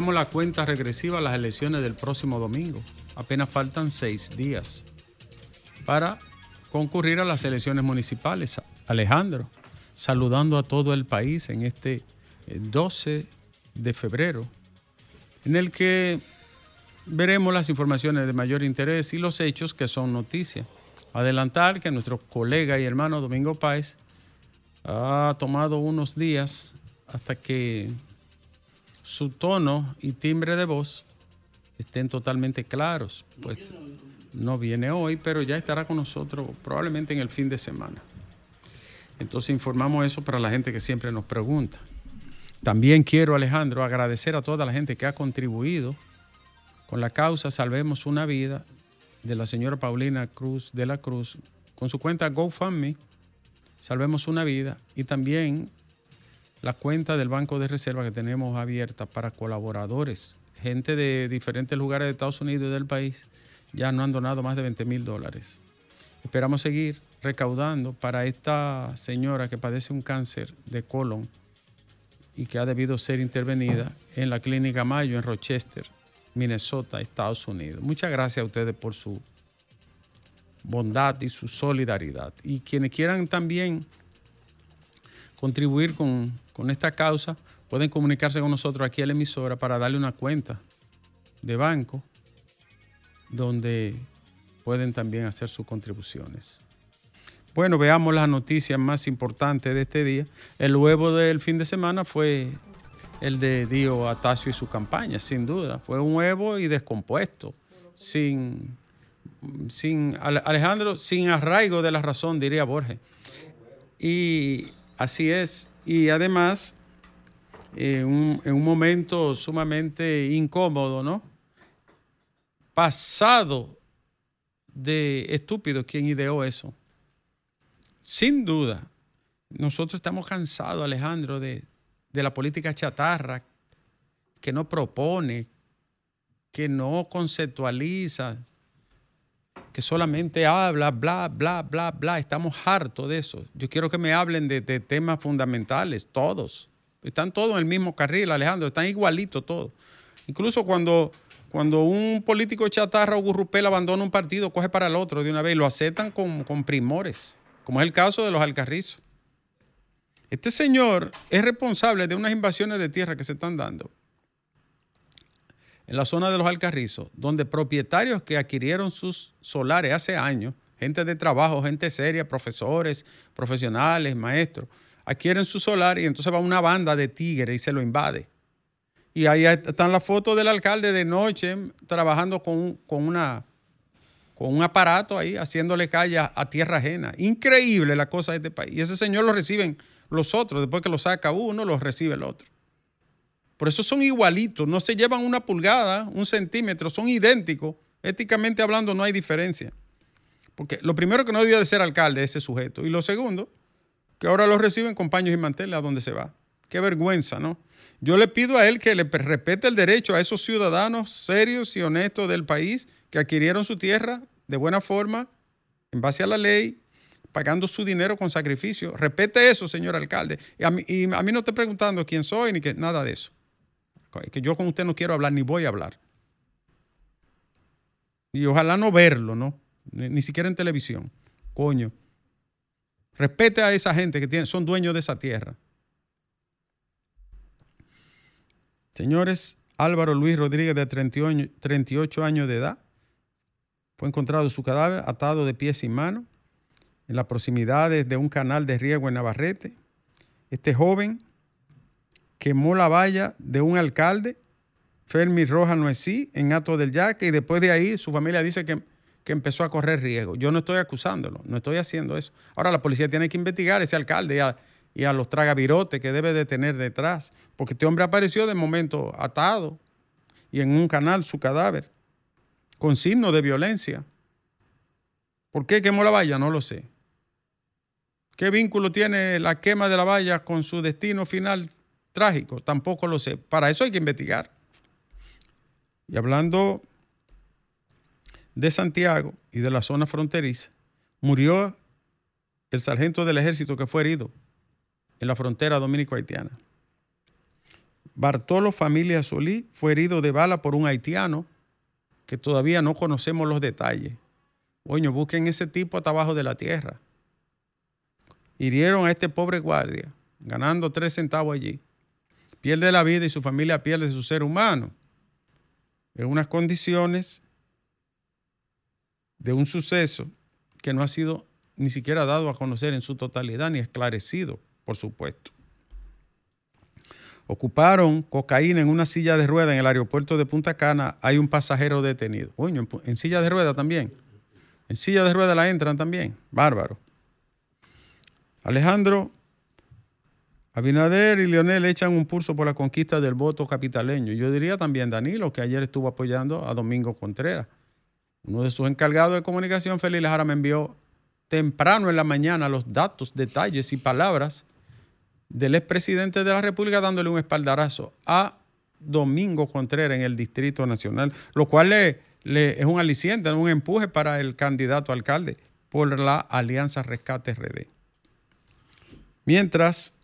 La cuenta regresiva a las elecciones del próximo domingo. Apenas faltan seis días para concurrir a las elecciones municipales. Alejandro, saludando a todo el país en este 12 eh, de febrero, en el que veremos las informaciones de mayor interés y los hechos que son noticias. Adelantar que nuestro colega y hermano Domingo Páez ha tomado unos días hasta que su tono y timbre de voz estén totalmente claros. Pues no viene hoy, pero ya estará con nosotros probablemente en el fin de semana. Entonces informamos eso para la gente que siempre nos pregunta. También quiero, Alejandro, agradecer a toda la gente que ha contribuido con la causa Salvemos una Vida de la señora Paulina Cruz de la Cruz con su cuenta GoFundMe Salvemos una vida y también la cuenta del Banco de Reserva que tenemos abierta para colaboradores, gente de diferentes lugares de Estados Unidos y del país, ya no han donado más de 20 mil dólares. Esperamos seguir recaudando para esta señora que padece un cáncer de colon y que ha debido ser intervenida en la Clínica Mayo en Rochester, Minnesota, Estados Unidos. Muchas gracias a ustedes por su bondad y su solidaridad. Y quienes quieran también contribuir con, esta causa, pueden comunicarse con nosotros aquí a la emisora para darle una cuenta de banco donde pueden también hacer sus contribuciones. Bueno, veamos las noticias más importantes de este día. El huevo del fin de semana fue el de Dio Atacio y su campaña, sin duda. Fue un huevo y descompuesto, sin sin Alejandro, sin arraigo de la razón, diría Borges. Y así es. Y además, en un, momento sumamente incómodo, ¿no? Pasado de estúpido quien ideó eso. Sin duda, nosotros estamos cansados, Alejandro, de, de la política chatarra que no propone, que no conceptualiza, que solamente habla, bla, bla, bla, bla. Estamos hartos de eso. Yo quiero que me hablen de, temas fundamentales, todos. Están todos en el mismo carril, Alejandro, están igualitos todos. Incluso cuando, cuando un político chatarra o gurrupel abandona un partido, coge para el otro de una vez y lo aceptan con, con primores, como es el caso de los alcarrizos. Este señor es responsable de unas invasiones de tierra que se están dando en la zona de los Alcarrizos, donde propietarios que adquirieron sus solares hace años, gente de trabajo, gente seria, profesores, profesionales, maestros, adquieren su solar y entonces va una banda de tigres y se lo invade. Y ahí están las fotos del alcalde de noche trabajando con, una, con un aparato ahí, haciéndole calle a, tierra ajena. Increíble la cosa de este país. Y ese señor lo reciben los otros, después que lo saca uno, lo recibe el otro. Por eso son igualitos, no se llevan una pulgada, un centímetro, son idénticos. Éticamente hablando no hay diferencia. Porque lo primero que no debía de ser alcalde ese sujeto. Y lo segundo, que ahora lo reciben con paños y manteles a donde se va. Qué vergüenza, ¿no? Yo le pido a él que le respete el derecho a esos ciudadanos serios y honestos del país que adquirieron su tierra de buena forma, en base a la ley, pagando su dinero con sacrificio. Respete eso, señor alcalde. Y a mí, y a mí no estoy preguntando quién soy ni que nada de eso que yo con usted no quiero hablar ni voy a hablar. Y ojalá no verlo, ¿no? Ni, siquiera en televisión. Coño. Respete a esa gente que son dueños de esa tierra. Señores, Álvaro Luis Rodríguez, de 38 años de edad, fue encontrado su cadáver atado de pies y manos en las proximidades de un canal de riego en Navarrete. Este joven quemó la valla de un alcalde, Fermi Roja Noesí, en Ato del Yaque, y después de ahí su familia dice que, empezó a correr riesgo. Yo no estoy acusándolo, no estoy haciendo eso. Ahora la policía tiene que investigar a ese alcalde y a, y a los tragavirotes que debe de tener detrás, porque este hombre apareció de momento atado y en un canal su cadáver, con signos de violencia. ¿Por qué quemó la valla? No lo sé. ¿Qué vínculo tiene la quema de la valla con su destino final trágico, tampoco lo sé. Para eso hay que investigar. Y hablando de Santiago y de la zona fronteriza, murió el sargento del ejército que fue herido en la frontera dominico-haitiana. Bartolo Familia Solí fue herido de bala por un haitiano que todavía no conocemos los detalles. Oño, busquen ese tipo hasta abajo de la tierra. Hirieron a este pobre guardia, ganando tres centavos allí. Pierde la vida y su familia pierde su ser humano. En unas condiciones de un suceso que no ha sido ni siquiera dado a conocer en su totalidad ni esclarecido, por supuesto. Ocuparon cocaína en una silla de rueda en el aeropuerto de Punta Cana. Hay un pasajero detenido. Coño, en, silla de rueda también. En silla de rueda la entran también. Bárbaro. Alejandro, Abinader y Leonel echan un pulso por la conquista del voto capitaleño. Yo diría también Danilo, que ayer estuvo apoyando a Domingo Contreras. Uno de sus encargados de comunicación, Félix Lejara, me envió temprano en la mañana los datos, detalles y palabras del expresidente de la República dándole un espaldarazo a Domingo Contreras en el Distrito Nacional, lo cual le, es un aliciente, un empuje para el candidato alcalde por la Alianza Rescate RD. Mientras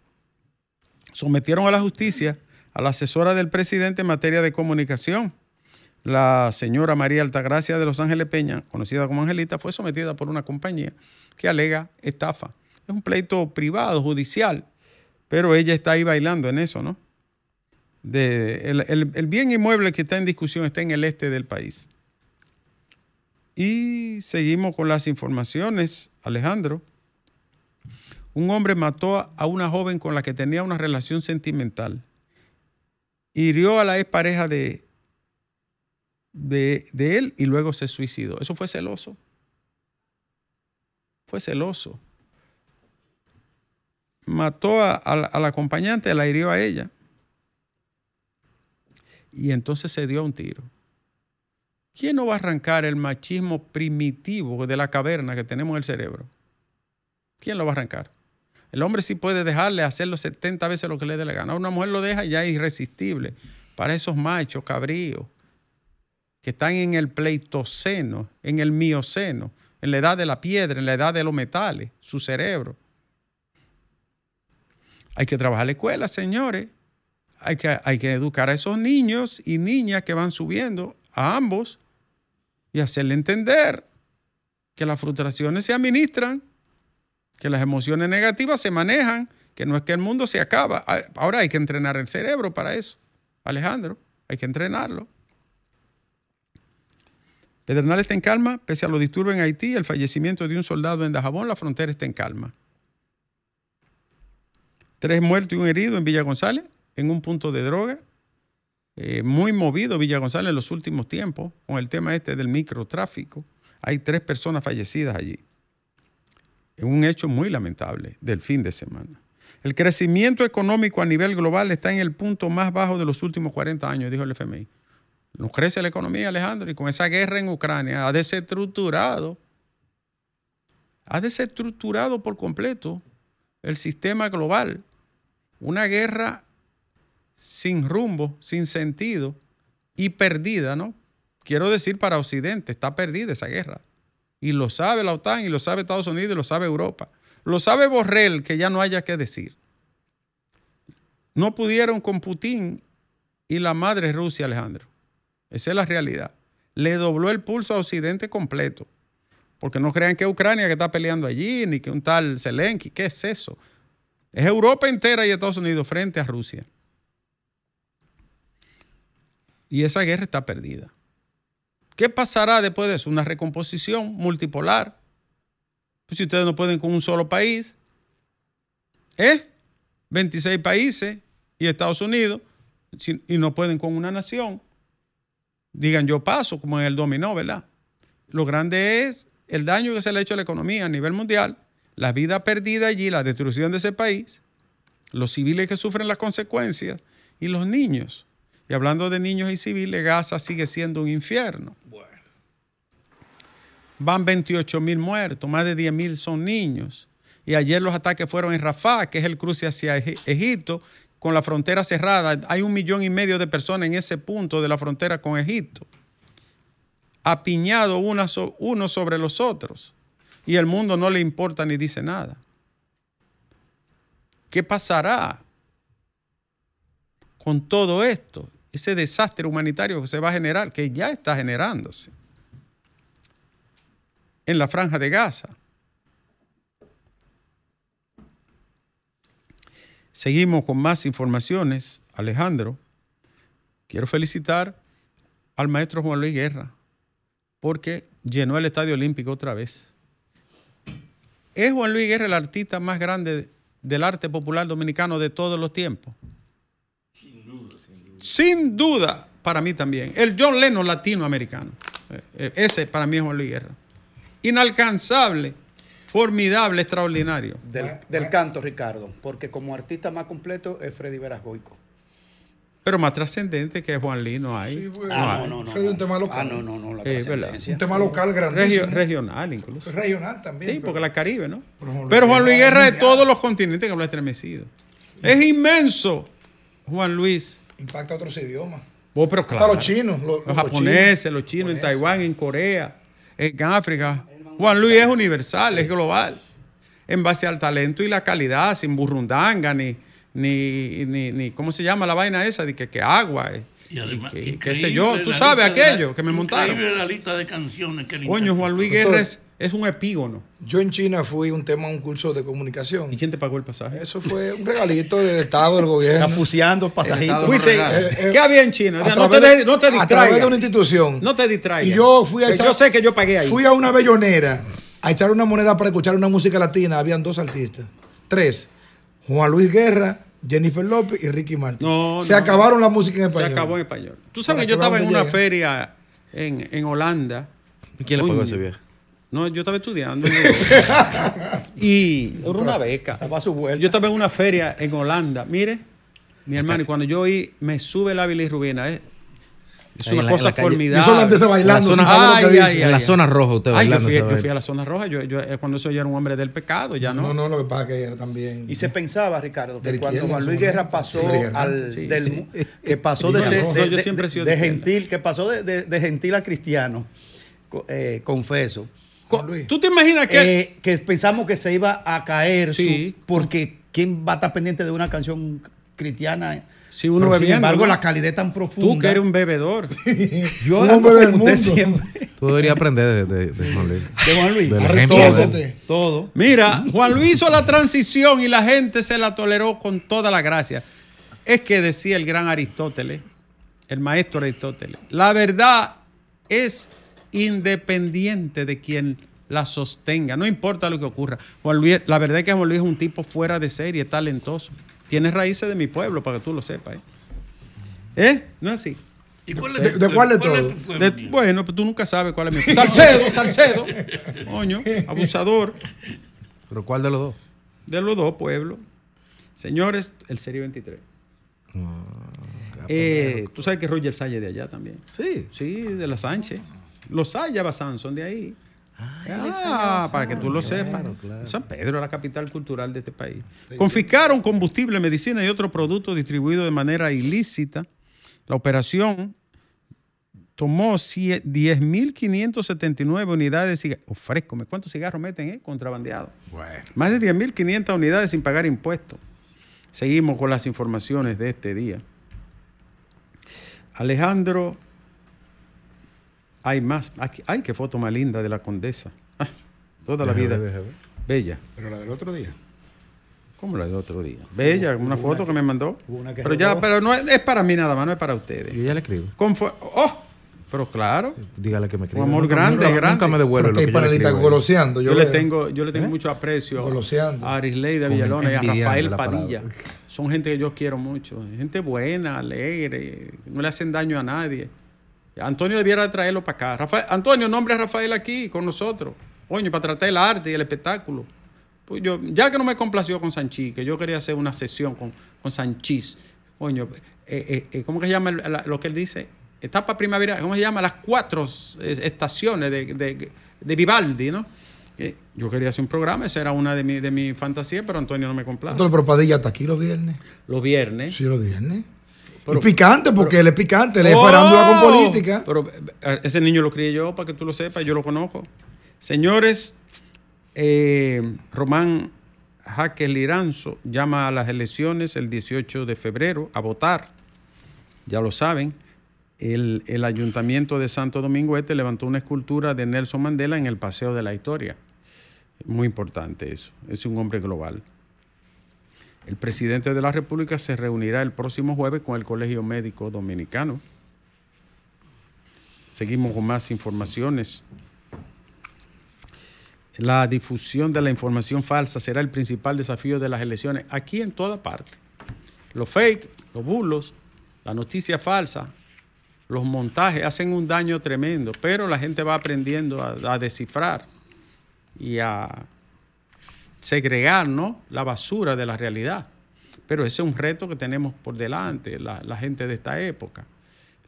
sometieron a la justicia a la asesora del presidente en materia de comunicación, la señora María Altagracia de Los Ángeles Peña, conocida como Angelita, fue sometida por una compañía que alega estafa. Es un pleito privado, judicial, pero ella está ahí bailando en eso, ¿no? el, bien inmueble que está en discusión está en el este del país. Y seguimos con las informaciones, Alejandro. Un hombre mató a una joven con la que tenía una relación sentimental. Hirió a la expareja de, de, él y luego se suicidó. Eso fue celoso. Fue celoso mató a, la acompañante, la hirió a ella. Y entonces se dio un tiro. ¿Quién no va a arrancar el machismo primitivo de la caverna que tenemos en el cerebro? ¿Quién lo va a arrancar? El hombre sí puede dejarle hacerlo 70 veces lo que le dé la gana. Una mujer lo deja ya irresistible. Para esos machos cabríos que están en el pleitoceno, en el mioceno, en la edad de la piedra, en la edad de los metales, su cerebro. Hay que trabajar la escuela, señores. Hay que, hay que educar a esos niños y niñas que van subiendo, a ambos, y hacerle entender que las frustraciones se administran, que las emociones negativas se manejan, que no es que el mundo se acaba. Ahora hay que entrenar el cerebro para eso. Alejandro, hay que entrenarlo. Pedernal está en calma, pese a los disturbios en Haití, el fallecimiento de un soldado en Dajabón, la frontera está en calma. Tres muertos y un herido en Villa González, en un punto de droga. Eh, muy movido Villa González en los últimos tiempos con el tema este del microtráfico. Hay tres personas fallecidas allí. Un hecho muy lamentable del fin de semana. El crecimiento económico a nivel global está en el punto más bajo de los últimos 40 años, dijo el FMI. No crece la economía, Alejandro, y con esa guerra en Ucrania ha desestructurado, ha desestructurado por completo el sistema global. Una guerra sin rumbo, sin sentido y perdida, ¿no? Quiero decir para Occidente, está perdida esa guerra. Y lo sabe la OTAN, y lo sabe Estados Unidos, y lo sabe Europa. Lo sabe Borrell, que ya no haya que decir. No pudieron con Putin y la madre Rusia, Alejandro. Esa es la realidad. Le dobló el pulso a Occidente completo. Porque no crean que es Ucrania que está peleando allí, ni que un tal Zelensky. ¿Qué es eso? Es Europa entera y Estados Unidos frente a Rusia. Y esa guerra está perdida. ¿Qué pasará después de eso? Una recomposición multipolar. Pues si ustedes no pueden con un solo país, ¿eh? 26 países y Estados Unidos, y no pueden con una nación. Digan, yo paso, como en el dominó, ¿verdad? Lo grande es el daño que se le ha hecho a la economía a nivel mundial, la vida perdida allí, la destrucción de ese país, los civiles que sufren las consecuencias y los niños. Y hablando de niños y civiles, Gaza sigue siendo un infierno. Van 28 mil muertos, más de 10 mil son niños. Y ayer los ataques fueron en Rafah, que es el cruce hacia Egipto, con la frontera cerrada, hay un millón y medio de personas en ese punto de la frontera con Egipto, apiñados unos sobre los otros, y el mundo no le importa ni dice nada. ¿Qué pasará con todo esto? Ese desastre humanitario que se va a generar, que ya está generándose en la franja de Gaza. Seguimos con más informaciones. Alejandro, quiero felicitar al maestro Juan Luis Guerra porque llenó el Estadio Olímpico otra vez. ¿Es Juan Luis Guerra el artista más grande del arte popular dominicano de todos los tiempos? Sin duda, para mí también. El John Lennon latinoamericano. Eh, eh, ese para mí es Juan Luis Guerra. Inalcanzable formidable, extraordinario. Del, canto, Ricardo, porque como artista más completo es Freddy Verasgoico. Pero más trascendente que Juan Lino hay. Sí, ah, no, no, no. Fue un tema local. Ah, no, no, no, la trascendencia. Un tema local grandísimo. regional incluso. Regional también. Sí, porque la Caribe, ¿no? Pero Juan Luis Guerra de todos los continentes que lo ha estremecido. Es inmenso, Juan Luis. Impacta otros idiomas. Oh, pero claro. Hasta los chinos. Los, japoneses, los chinos, en Taiwán, en Corea, en África. Juan Luis es universal, es global, en base al talento y la calidad, sin burrundanga, ni, ni, ni, ¿cómo se llama la vaina esa? De que, que agua. Eh, y qué sé yo, tú sabes aquello que me montaron. Increíble la lista de canciones que Coño, Juan Luis Guerra es, un epígono. Yo en China fui un tema, un curso de comunicación. ¿Y quién te pagó el pasaje? Eso fue un regalito del Estado, del gobierno. Capuceando pasajitos. Eh, eh, ¿Qué había en China? no, te, no te distraigas. A través de una institución. No te distraigas. Y yo fui a echar, Yo sé que yo pagué ahí. Fui a una bellonera a echar una moneda para escuchar una música latina. Habían dos artistas. Tres. Juan Luis Guerra, Jennifer López y Ricky Martin. se acabaron la música en español. Se acabó en español. Tú sabes que yo estaba en una feria en, en Holanda. ¿Y quién le pagó ese viaje? No, yo estaba estudiando. y era una beca. Estaba a su vuelta. Yo estaba en una feria en Holanda. Mire, mi hermano, y cuando yo oí, me sube la bilirrubina. Eh, es una cosa formidable. Eso antes bailando. En la zona, ay, ay, en la zona roja usted bailando. Yo fui, yo fui, a la zona roja. Yo, yo, eh, cuando eso ya era un hombre del pecado, ya no. No, no, lo que pasa es que era también. Y se pensaba, Ricardo, que cuando Juan Luis Guerra pasó al del, que pasó de, ser, de, gentil, que pasó de, gentil a cristiano, eh, confeso. ¿Tú te imaginas que eh, que pensamos que se iba a caer sí. porque quién va a estar pendiente de una canción cristiana? Si uno Pero, sin embargo, la calidad es tan profunda. Tú que eres un bebedor. Yo un hombre del mundo. siempre. Tú deberías aprender de, de, Juan Luis. De Juan Luis. todo, todo. Mira, Juan Luis hizo la transición y la gente se la toleró con toda la gracia. Es que decía el gran Aristóteles, el maestro Aristóteles, la verdad es independiente de quien la sostenga, no importa lo que ocurra. Juan Luis, la verdad es que Juan Luis es un tipo fuera de serie, talentoso. Tienes raíces de mi pueblo, para que tú lo sepas. ¿Eh? ¿Eh? ¿No es así? ¿Y cuál ¿De, cuál de todo? bueno, pues tú nunca sabes cuál es mi pueblo. Salcedo, Salcedo. Coño, abusador. ¿Pero cuál de los dos? De los dos pueblos. Señores, el Serie 23. Ah, eh, tú sabes que Roger Salle de allá también. Sí. Sí, de la Sánchez. Los Bazán son de ahí. Ah, para que tú lo sepas. San Pedro, la capital cultural de este país. Confiscaron combustible, medicina y otros productos distribuidos de manera ilícita. La operación tomó 10.579 unidades de cigarros. Ofrezco, ¿cuántos cigarros meten, eh? Contrabandeados. Más de 10.500 unidades sin pagar impuestos. Seguimos con las informaciones de este día. Alejandro hay más. ay, qué foto más linda de la condesa. Ah, toda la vida. Bella. Pero la del otro día. ¿Cómo la del otro día? Bella, una foto que, me mandó. pero ya, pero no es, para mí nada más, no es para ustedes. Y ella le escribo. oh, pero claro. Dígale que me escriba. Un amor grande, grande. Nunca me devuelve lo que para yo le goloseando. Yo, le tengo, yo le tengo ¿Eh? mucho aprecio goloseando. a Arisleida Villalona y a Rafael Padilla. Son gente que yo quiero mucho. Gente buena, alegre, no le hacen daño a nadie. Antonio debiera traerlo para acá. Rafael, Antonio, nombre a Rafael aquí con nosotros. Coño, para tratar el arte y el espectáculo. Pues yo, ya que no me complació con Sanchís, que yo quería hacer una sesión con, con Sanchís, coño, eh, eh, eh, ¿cómo que se llama lo que él dice? Etapa primavera, ¿cómo se llama? Las cuatro estaciones de, de, Vivaldi, ¿no? yo quería hacer un programa, esa era una de mis de mi fantasías, pero Antonio no me complace. pero Padilla está aquí los viernes. Los viernes. Sí, los viernes. Y picante, porque él es picante, él es farándula con ¡Oh! política. Pero eh, ese niño lo crié yo, para que tú lo sepas, yo lo conozco. Señores, eh, Román Jaque Liranzo llama a las elecciones el 18 de febrero a votar. Ya lo saben. El, el, Ayuntamiento de Santo Domingo Este levantó una escultura de Nelson Mandela en el Paseo de la Historia. Muy importante eso. Es un hombre global. El presidente de la República se reunirá el próximo jueves con el Colegio Médico Dominicano. Seguimos con más informaciones. La difusión de la información falsa será el principal desafío de las elecciones aquí en toda parte. Los fake, los bulos, la noticia falsa, los montajes hacen un daño tremendo, pero la gente va aprendiendo a, descifrar y a segregar ¿no? la basura de la realidad. Pero ese es un reto que tenemos por delante, la, la gente de esta época.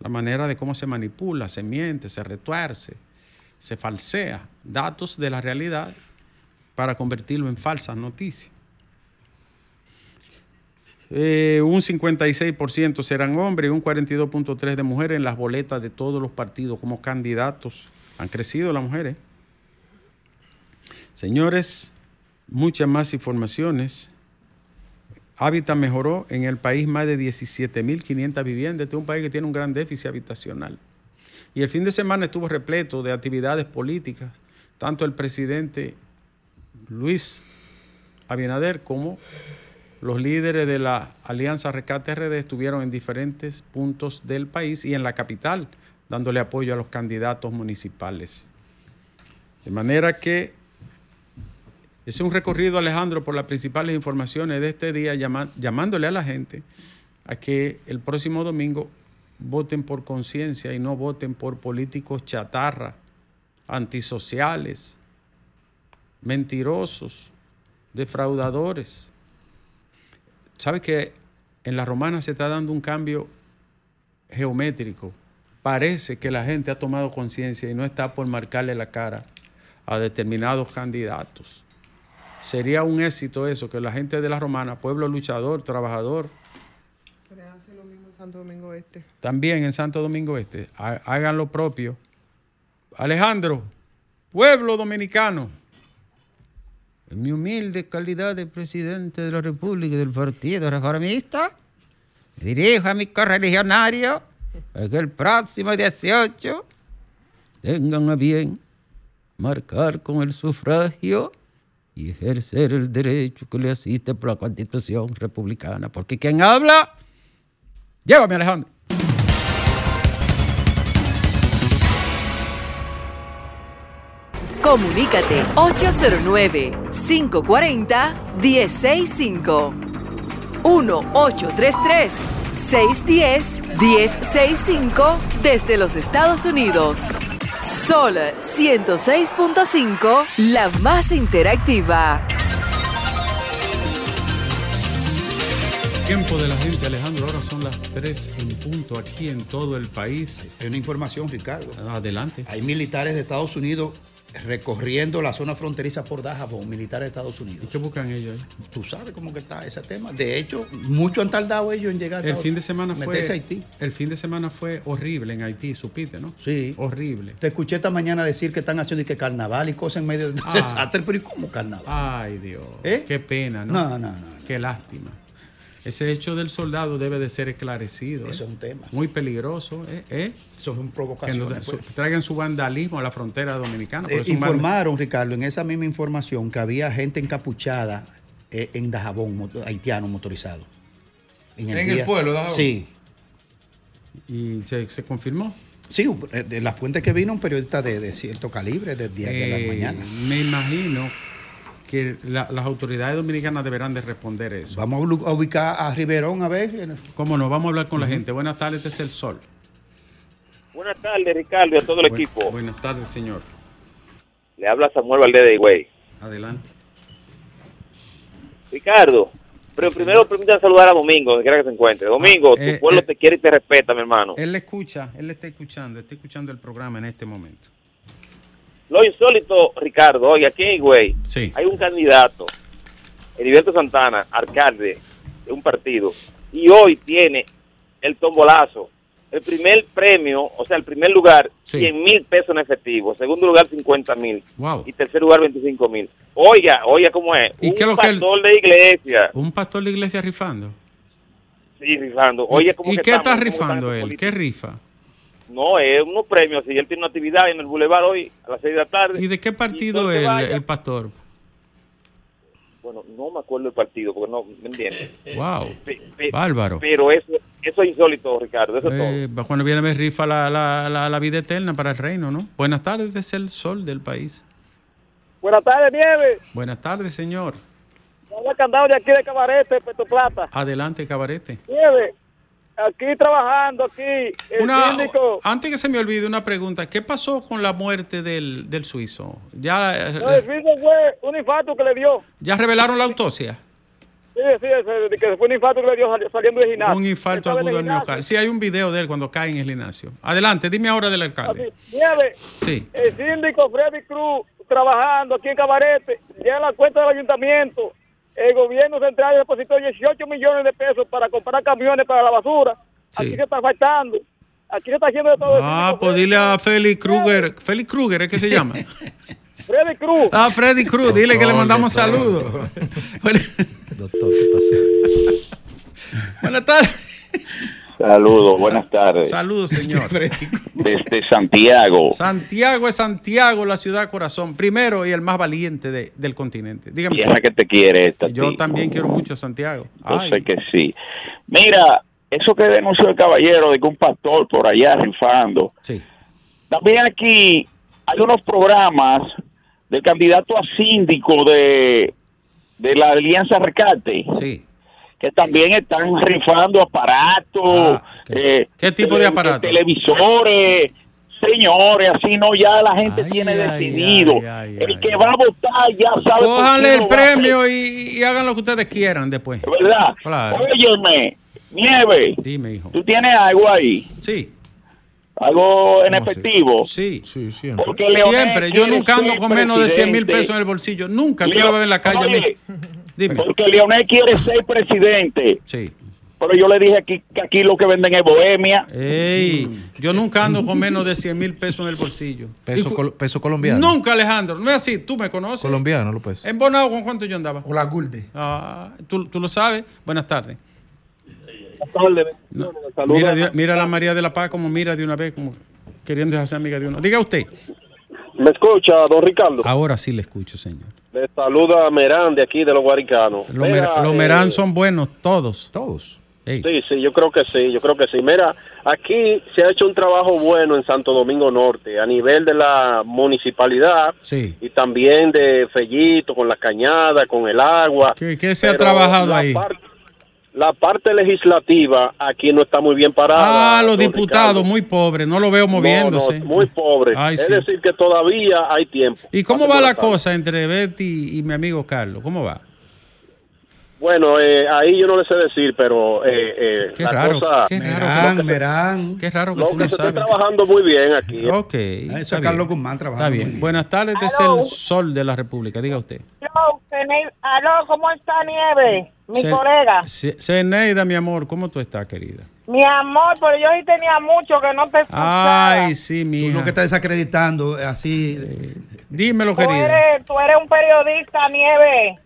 La manera de cómo se manipula, se miente, se retuerce se falsea datos de la realidad para convertirlo en falsas noticias. Eh, un 56% serán hombres y un 42.3% de mujeres en las boletas de todos los partidos como candidatos. Han crecido las mujeres. Señores, muchas más informaciones. Hábitat mejoró en el país más de 17.500 viviendas. Este es un país que tiene un gran déficit habitacional. Y el fin de semana estuvo repleto de actividades políticas, tanto el presidente Luis Abinader como los líderes de la Alianza Rescate RD estuvieron en diferentes puntos del país y en la capital, dándole apoyo a los candidatos municipales. De manera que es un recorrido, Alejandro, por las principales informaciones de este día, llamándole a la gente a que el próximo domingo voten por conciencia y no voten por políticos chatarra, antisociales, mentirosos, defraudadores. ¿Sabe que en la romana se está dando un cambio geométrico? Parece que la gente ha tomado conciencia y no está por marcarle la cara a determinados candidatos. Sería un éxito eso, que la gente de la romana, pueblo luchador, trabajador, Santo Domingo Este. También en Santo Domingo Este. Hagan lo propio. Alejandro, pueblo dominicano. En mi humilde calidad de presidente de la República y del Partido Reformista, me dirijo a mi correligionario para que el próximo 18 tengan a bien marcar con el sufragio y ejercer el derecho que le asiste por la Constitución republicana. Porque quien habla Llévame, Alejandro. Comunícate 809-540-1065. 1-833-610-1065 desde los Estados Unidos. Sol 106.5, la más interactiva. tiempo de la gente, Alejandro. Ahora son las 3 en punto aquí en todo el país. Hay una información, Ricardo. Adelante. Hay militares de Estados Unidos recorriendo la zona fronteriza por Dajabón, militares de Estados Unidos. ¿Y qué buscan ellos ahí? Tú sabes cómo que está ese tema. De hecho, mucho han tardado ellos en llegar el fin de semana fue Haití. El fin de semana fue horrible en Haití, supiste, ¿no? Sí. Horrible. Te escuché esta mañana decir que están haciendo y que carnaval y cosas en medio de ah. desastre, pero ¿y cómo carnaval? Ay, Dios. ¿Eh? Qué pena, ¿no? No, no, no. Qué lástima. Ese hecho del soldado debe de ser esclarecido. Eso es un tema. Muy peligroso. ¿eh? ¿Eh? Eso es una provocación. Que, pues. traigan su vandalismo a la frontera dominicana. Eh, informaron, Ricardo, en esa misma información que había gente encapuchada en Dajabón, haitiano motorizado. En el, pueblo, Dajabón. Sí. ¿Y se, confirmó? Sí, de la fuente que vino un periodista de, cierto calibre, de 10 de la mañana. Me imagino que las autoridades dominicanas deberán de responder eso. Vamos a ubicar a Riverón a ver. ¿Cómo no? Vamos a hablar con la gente. Buenas tardes, este es el Sol. Buenas tardes, Ricardo, y a todo el equipo. Buenas tardes, señor. Le habla Samuel Valdés de Higüey. Adelante. Ricardo, pero primero permítanme saludar a Domingo, donde quiera que se encuentre. Domingo, tu eh, pueblo eh, te quiere y te respeta, mi hermano. Él le escucha, él le está escuchando, está escuchando el programa en este momento. Lo insólito, Ricardo, oye, aquí güey, sí. hay un candidato, Heriberto Santana, alcalde de un partido, y hoy tiene el tombolazo. El primer premio, o sea, el primer lugar, 100 mil pesos en efectivo. Segundo lugar, 50 mil. Y tercer lugar, 25 mil. Oiga, oiga, ¿cómo es? ¿Y un qué lo pastor de iglesia. ¿Un pastor de iglesia rifando? Sí, rifando. Oye, ¿Y, qué está rifando él? ¿Qué rifa? No, es unos premios. Si él tiene una actividad en el Boulevard hoy a las 6 de la tarde. ¿Y de qué partido es el, el pastor? bueno, no me acuerdo el partido, porque no, ¿me entiendes? Wow, bárbaro. Pero eso, eso es insólito, Ricardo, eso eh, todo. Cuando viene me rifa la, la, la, vida eterna para el reino, ¿no? Buenas tardes, es el sol del país. Buenas tardes, Nieve. Buenas tardes, señor. Hola, candado de aquí de Cabarete, Puerto Plata. Adelante, Cabarete. Nieve, aquí trabajando, aquí. El una, Antes que se me olvide una pregunta, ¿qué pasó con la muerte del, del suizo? Ya, no, el suizo fue un infarto que le dio. ¿Ya revelaron la autopsia? Sí, sí, que fue un infarto que le dio saliendo del gimnasio. Un infarto agudo del miocardio. Sí, hay un video de él cuando cae en el gimnasio. Adelante, dime ahora del alcalde. Nieve, sí. el síndico Freddy Cruz trabajando aquí en Cabarete, ya la cuenta del ayuntamiento el gobierno central depositó 18 millones de pesos para comprar camiones para la basura. Aquí se está faltando. Aquí se está haciendo de todo. Ah, pues dile a Félix Kruger. Félix Kruger es que se llama. Freddy Cruz. Ah, Freddy Cruz, dile que le mandamos saludos. Doctor, ¿qué pasó? Buenas tardes. Saludos, buenas tardes. Saludos, señor. Desde Santiago. Santiago es Santiago, la ciudad corazón, primero y el más valiente del continente. Dígame. Tierra que te quiere esta. Yo también quiero mucho a Santiago. Yo sé que sí. Mira, eso que denunció el caballero de que un pastor por allá rifando. Sí. También aquí hay unos programas del candidato a síndico de, de la Alianza Recate. Sí que también están rifando aparatos. Ah, ¿qué, eh, tipo de aparatos? Televisores. Señores, así no ya la gente tiene decidido. el que va a votar ya sabe. Cójanle el premio y, hagan lo que ustedes quieran después. ¿Verdad? Claro. Óyeme, Nieve. Dime, hijo. ¿Tú tienes algo ahí? Sí. ¿Algo en efectivo? Sí, sí, siempre. siempre. Yo nunca ando con menos de 100 mil pesos en el bolsillo. Nunca. Tú lo ves en la calle. Oye, porque Leonel quiere ser presidente. Sí. Pero yo le dije aquí, que aquí lo que venden es bohemia. Ey, yo nunca ando con menos de 100 mil pesos en el bolsillo. Peso, peso colombiano. Nunca, Alejandro. No es así. Tú me conoces. Colombiano, lo pues. ¿En Bonao con cuánto yo andaba? O la Gulde. Ah, ¿tú, tú lo sabes. Buenas tardes. No. Mira, mira a la María de la Paz como mira de una vez, como queriendo hacerse amiga de uno. Diga usted. ¿Me escucha, don Ricardo? Ahora sí le escucho, señor. Le saluda Merán de aquí, de los Guaricanos. Los, Merán eh, son buenos, todos. Todos. Sí, sí, yo creo que sí, yo creo que sí. Mira, aquí se ha hecho un trabajo bueno en Santo Domingo Norte, a nivel de la municipalidad sí. y también de Fellito, con la cañada, con el agua. ¿Qué, se ha trabajado ahí? La parte legislativa aquí no está muy bien parada. Ah, los diputados, muy pobres, no lo veo moviéndose. muy pobres. es decir, que todavía hay tiempo. ¿Y cómo va la cosa entre Betty y mi amigo Carlos? ¿Cómo va? Bueno, eh, ahí yo no le sé decir, pero eh, eh, qué raro, qué raro, Merán, Qué raro que lo tú que se está trabajando muy bien aquí. Ok. Ah, eso es Carlos Guzmán trabajando. Está bien. Buenas tardes, desde el sol de la República. Diga usted. Aló, ¿cómo está Nieve? Mi colega. Zeneida, mi amor, ¿cómo tú estás, querida? Mi amor, pero yo sí tenía mucho que no te escuchaba. Ay, sí, mi Tú lo que estás desacreditando, así. dímelo, tú querida. Eres, tú eres un periodista, Nieve.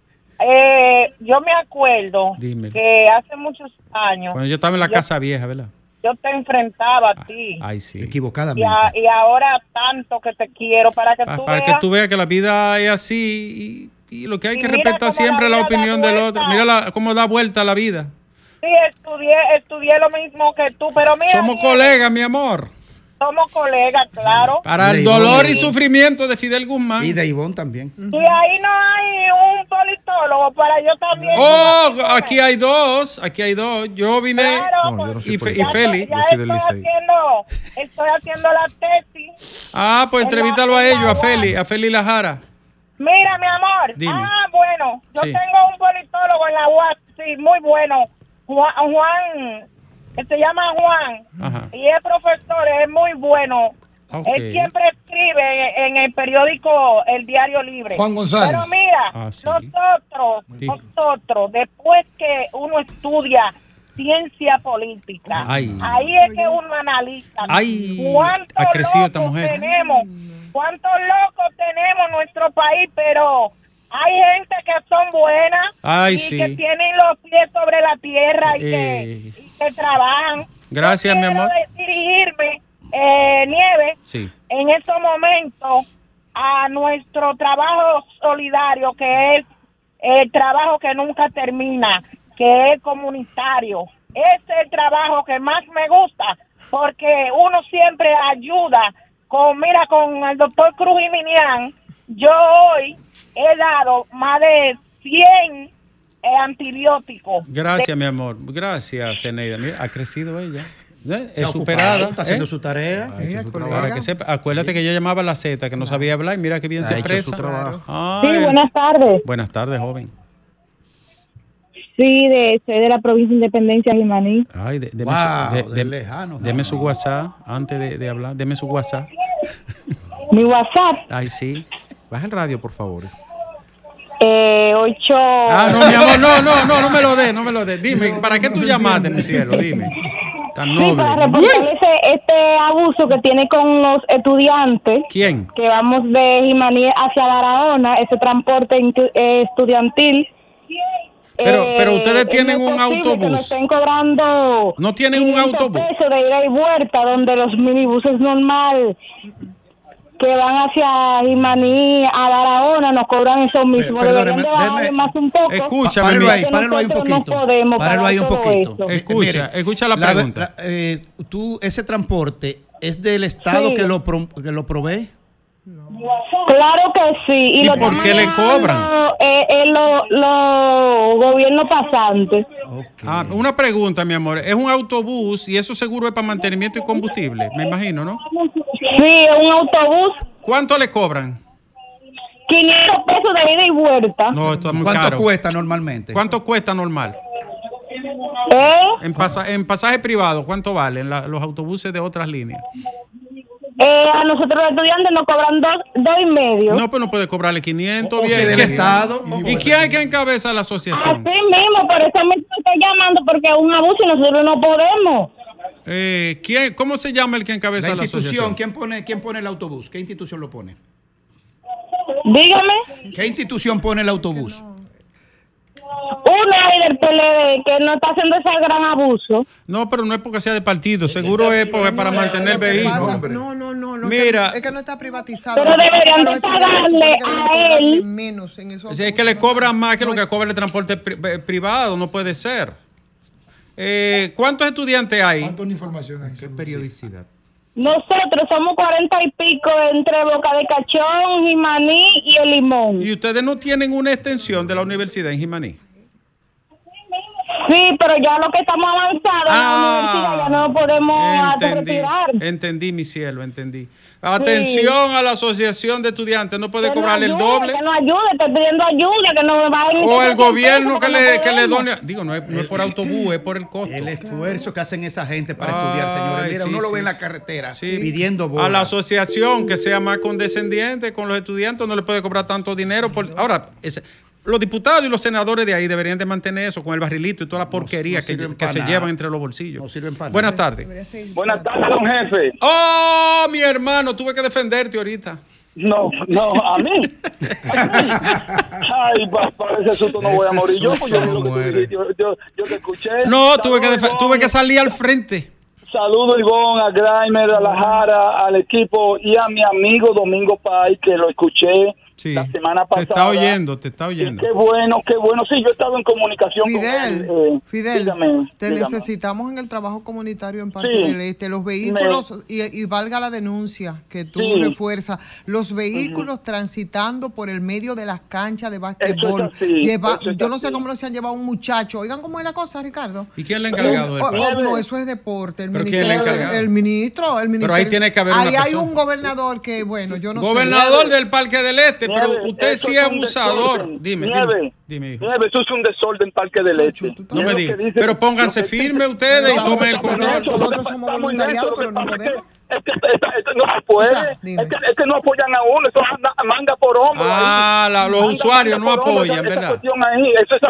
Eh, yo me acuerdo que hace muchos años. Cuando yo estaba en la casa vieja, ¿verdad? Yo te enfrentaba a ti. Ay, sí. Equivocadamente. Y, ahora tanto que te quiero para que tú Para que tú veas que la vida es así y, lo que hay que respetar siempre la, la opinión del otro. Mira la, cómo da vuelta la vida. Sí, estudié, estudié lo mismo que tú, pero mira. Somos colegas, mi amor somos colegas, claro. Para el dolor y sufrimiento de Fidel Guzmán. Y de Ivonne también. Y ahí no hay un politólogo para yo también. Oh, aquí hay dos, aquí hay dos. Yo vine claro, y, y Feli. Ya estoy, haciendo, estoy haciendo la tesis. Ah, pues entrevítalo a ellos, a Feli, a Feli Lajara. Mira, mi amor. Ah, bueno, yo tengo un politólogo en la UAS, sí, muy bueno. Juan, Juan se llama Juan. Y es profesor, es muy bueno. Él siempre escribe en el periódico El Diario Libre. Juan González. Pero mira, ah, nosotros, nosotros, después que uno estudia ciencia política, ahí es que uno analiza cuántos locos tenemos, cuántos locos tenemos en nuestro país, pero hay gente que son buenas y que tienen los pies sobre la tierra y, que, y trabajan. Gracias, mi amor. dirigirme, eh, Nieve, en estos momentos a nuestro trabajo solidario, que es el trabajo que nunca termina, que es comunitario. Ese es el trabajo que más me gusta, porque uno siempre ayuda con, mira, con el doctor Cruz y Minian, yo hoy he dado más de 100 eh, antibióticos. Gracias, mi amor. Gracias, Zeneida. ha crecido ella. ¿Eh? Es superada. Está haciendo ¿eh? su tarea. Para que sepa, acuérdate que yo llamaba a la Z, que no sabía hablar, y mira qué bien se expresa. sí, buenas tardes. Buenas tardes, joven. Sí, de, soy de la provincia de Independencia Jimaní. Ay, de, de, de, lejano. Deme su WhatsApp antes de, hablar. Deme su WhatsApp. Mi WhatsApp. Ay, sí. Baja el radio, por favor. Eh, ocho. Ah, no, mi amor, no, no, no, no me lo dé, no me lo dé. Dime, ¿para qué tú llamaste, mi cielo? Dime. Tan noble. Sí, para reportar ese, este abuso que tiene con los estudiantes. ¿Quién? Que vamos de Jimaní hacia Barahona, ese transporte eh, estudiantil. Pero, pero ustedes tienen un autobús. Que estén cobrando no tienen un autobús. Pesos de ida y vuelta, donde los minibuses normal que van hacia Jimaní, a Barahona, nos cobran esos mismos. Perdóneme, más un poco. Escúchame, párelo ahí, párelo ahí un poquito. No párelo ahí un poquito. Escucha, escucha la, pregunta. eh, tú, ese transporte es del Estado que, lo que lo provee. Claro que sí. ¿Y, por qué le cobran? Eh, eh, los lo gobiernos pasantes. Ah, una pregunta, mi amor. Es un autobús y eso seguro es para mantenimiento y combustible, me imagino, ¿no? Sí, un autobús. ¿Cuánto le cobran? 500 pesos de ida y vuelta. No, esto es muy ¿Cuánto cuesta normalmente? ¿Cuánto cuesta normal? ¿Eh? En, en pasaje privado, ¿cuánto valen los autobuses de otras líneas? Eh, a nosotros los estudiantes nos cobran dos, dos y medio. No, pues no puede cobrarle 500. bien. del Estado. ¿Y quién hay que encabeza la asociación? Así mismo, por eso me estoy llamando, porque es un abuso y nosotros no podemos. Eh, ¿quién, ¿Cómo se llama el que encabeza la, institución? ¿quién pone, ¿Quién pone el autobús? ¿Qué institución lo pone? Dígame. ¿Qué institución pone el autobús? Una del PLD que no está haciendo ese gran abuso. No, pero no es porque sea de partido, seguro es porque para mantener el vehículo. No, no, no, Mira, es que no está privatizado. Pero deberían de pagarle a él. Menos en eso. es que le cobran más que lo que cobra el transporte eh, privado, no puede ser. Eh, ¿Cuántos estudiantes hay? ¿Cuánta información hay? ¿Qué periodicidad? Nosotros somos cuarenta y pico entre Boca de Cachón, Jimaní y El Limón. ¿Y ustedes no tienen una extensión de la universidad en Jimaní? Sí, pero ya lo que estamos avanzados en la ah, universidad ya no podemos retirar. Entendí, mi cielo, entendí. Atención a la asociación de estudiantes, no puede cobrarle el doble. Que no ayude, estoy pidiendo ayuda, que no va O el gobierno que, le, que le done. Digo, no es, no es, por autobús, es por el costo. El esfuerzo que hacen esa gente para estudiar, señores. Mira, uno lo ve en la carretera pidiendo A la asociación que sea más condescendiente con los estudiantes, no le puede cobrar tanto dinero. Por, ahora, los diputados y los senadores de ahí deberían de mantener eso con el barrilito y toda la porquería que, se llevan entre los bolsillos. Buenas tardes. Buenas tardes, don jefe. Oh, mi hermano, tuve que defenderte ahorita. No, no, a mí. Ay, para ese susto no voy a morir yo, pues yo, yo, yo, te escuché. No, tuve que, tuve que salir al frente. Saludo Ivonne, a Grimer, a la Jara, al equipo y a mi amigo Domingo Pay, que lo escuché la semana pasada. Te está oyendo, te está oyendo. qué bueno, qué bueno. Sí, yo he estado en comunicación Fidel, con él. Eh, Fidel, te necesitamos en el trabajo comunitario en Parque del Este. Los vehículos, y, valga la denuncia que tú refuerzas, los vehículos transitando por el medio de las canchas de básquetbol. yo no sé cómo lo se han llevado un muchacho. Oigan cómo es la cosa, Ricardo. ¿Y quién le ha encargado oh, oh, no, eso es deporte. El, ministerio, el, ministro, el ministro. Pero ahí tiene que haber Ahí hay un gobernador que, bueno, yo no sé. Gobernador del Parque del Este pero usted sí es abusador. Dime, dime, dime, eso es un desorden Parque del Este. No me digas. Pero pónganse firme ustedes y tomen el control. Nosotros somos voluntariados, pero no podemos. es que no se puede, es, que, es, que, no apoyan a uno, eso manga por hombro. Ah, los usuarios no apoyan, ¿verdad? Ahí, eso es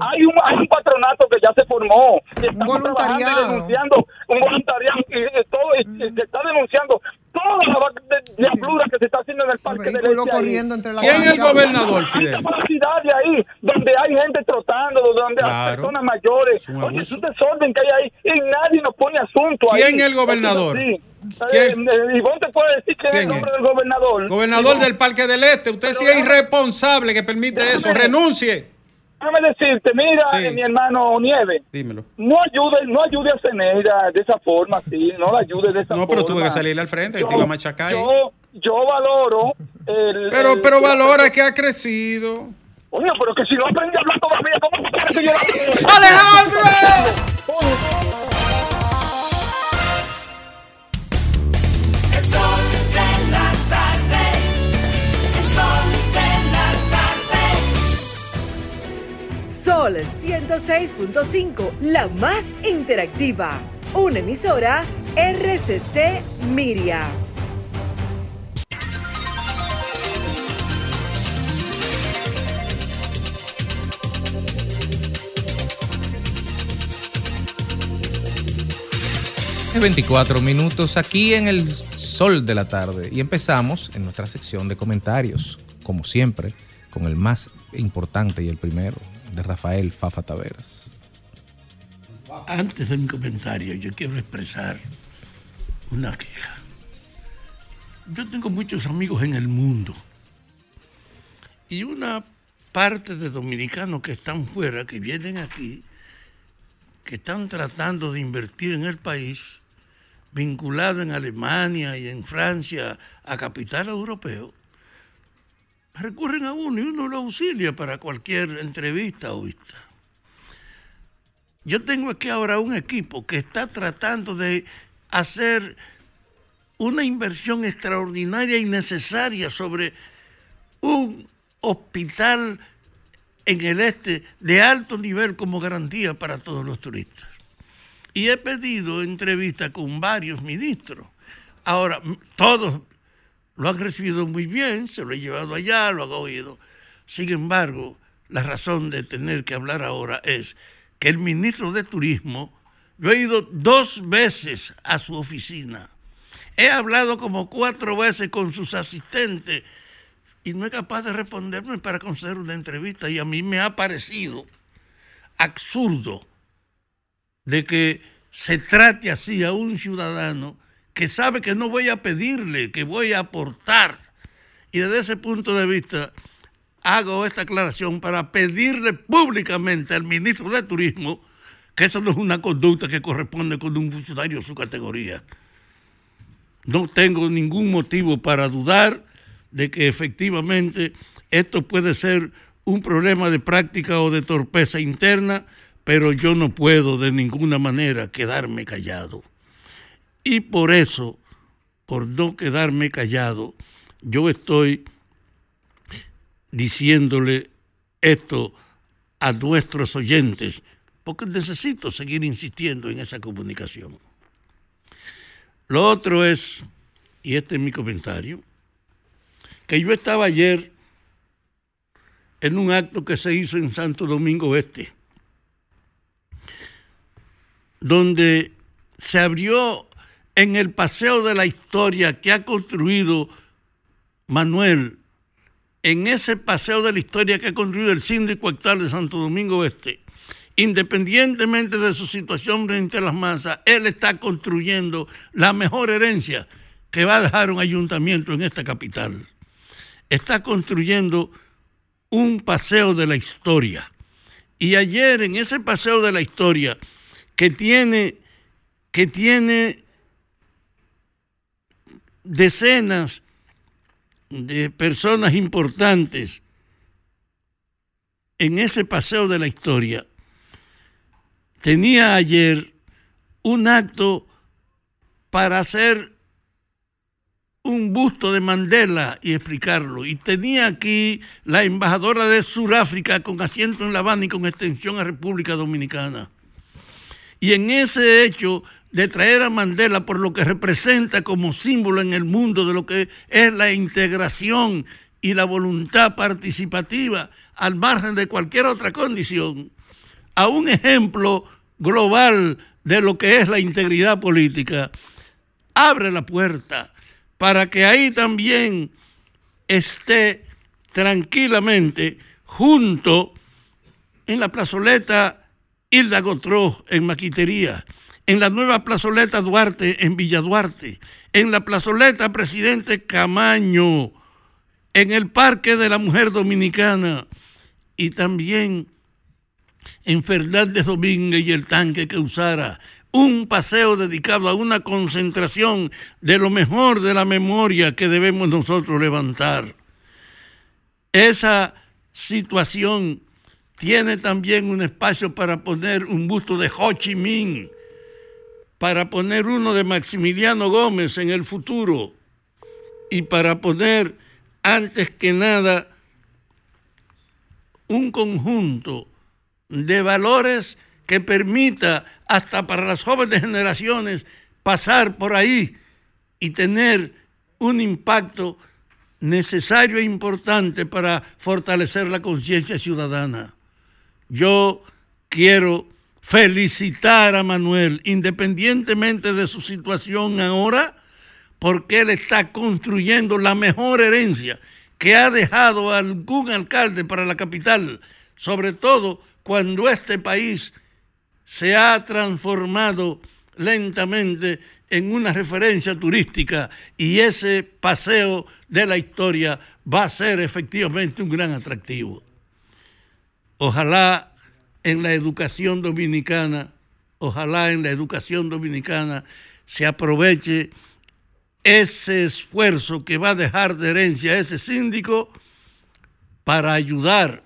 hay, un, hay un patronato que ya se formó, que está voluntariado. denunciando, un voluntariado y, todo, y, está denunciando toda la diablura que se está haciendo en el parque de Leche corriendo entre la ¿Quién es el gobernador, Fidel? Hay de ahí, donde hay gente trotando, donde hay personas mayores. Oye, es un desorden que hay ahí y nadie nos pone asunto ahí. ¿Quién es el gobernador? Sí. ¿Quién? Eh, ¿Y vos te puedes decir quién es el nombre del gobernador? Gobernador del Parque del Este. Usted sí es irresponsable que permite eso. Renuncie. Déjame decirte, mira, eh, mi hermano Nieve. Dímelo. No ayude, no ayude a Cenera de esa forma, sí, no la ayude de esa forma. No, pero tuve que salirle al frente, yo, que te iba a machacar. Yo, yo valoro el. Pero, pero valora que ha crecido. Oye, pero que si no aprende a hablar todavía, ¿cómo se que yo ¡Alejandro! Sol 106.5, la más interactiva. Una emisora RCC Miria. Es 24 minutos aquí en el sol de la tarde y empezamos en nuestra sección de comentarios, como siempre, con el más importante y el primero, de Rafael Fafa Taveras. Antes de mi comentario, yo quiero expresar una queja. Yo tengo muchos amigos en el mundo y una parte de dominicanos que están fuera, que vienen aquí, que están tratando de invertir en el país, vinculado en Alemania y en Francia a capital europeo, recurren a uno y uno lo auxilia para cualquier entrevista o vista. Yo tengo aquí ahora un equipo que está tratando de hacer una inversión extraordinaria y necesaria sobre un hospital en el este de alto nivel como garantía para todos los turistas. Y he pedido entrevista con varios ministros. Ahora, todos lo han recibido muy bien, se lo he llevado allá, lo han oído. Sin embargo, la razón de tener que hablar ahora es que el ministro de Turismo, yo he ido dos veces a su oficina, he hablado como cuatro veces con sus asistentes y no es capaz de responderme para conceder una entrevista y a mí me ha parecido absurdo de que se trate así a un ciudadano que sabe que no voy a pedirle, que voy a aportar. Y desde ese punto de vista hago esta aclaración para pedirle públicamente al ministro de Turismo que eso no es una conducta que corresponde con un funcionario de su categoría. No tengo ningún motivo para dudar de que efectivamente esto puede ser un problema de práctica o de torpeza interna, pero yo no puedo de ninguna manera quedarme callado. Y por eso, por no quedarme callado, yo estoy diciéndole esto a nuestros oyentes, porque necesito seguir insistiendo en esa comunicación. Lo otro es, y este es mi comentario, que yo estaba ayer en un acto que se hizo en Santo Domingo Este, donde se abrió en el paseo de la historia que ha construido Manuel, en ese paseo de la historia que ha construido el síndico actual de Santo Domingo Este, independientemente de su situación frente a las masas, él está construyendo la mejor herencia que va a dejar un ayuntamiento en esta capital. Está construyendo un paseo de la historia. Y ayer en ese paseo de la historia que tiene, que tiene decenas de personas importantes en ese paseo de la historia, tenía ayer un acto para hacer un busto de Mandela y explicarlo. Y tenía aquí la embajadora de Sudáfrica con asiento en La Habana y con extensión a República Dominicana. Y en ese hecho de traer a Mandela por lo que representa como símbolo en el mundo de lo que es la integración y la voluntad participativa al margen de cualquier otra condición, a un ejemplo global de lo que es la integridad política, abre la puerta para que ahí también esté tranquilamente junto en la plazoleta Hilda Gotró en Maquitería, en la nueva plazoleta Duarte en Villa Duarte, en la plazoleta Presidente Camaño, en el Parque de la Mujer Dominicana y también en Fernández Domínguez y el tanque que usara un paseo dedicado a una concentración de lo mejor de la memoria que debemos nosotros levantar. Esa situación tiene también un espacio para poner un busto de Ho Chi Minh, para poner uno de Maximiliano Gómez en el futuro y para poner antes que nada un conjunto de valores que permita hasta para las jóvenes generaciones pasar por ahí y tener un impacto necesario e importante para fortalecer la conciencia ciudadana. Yo quiero felicitar a Manuel, independientemente de su situación ahora, porque él está construyendo la mejor herencia que ha dejado algún alcalde para la capital, sobre todo cuando este país se ha transformado lentamente en una referencia turística y ese paseo de la historia va a ser efectivamente un gran atractivo. Ojalá en la educación dominicana, ojalá en la educación dominicana se aproveche ese esfuerzo que va a dejar de herencia ese síndico para ayudar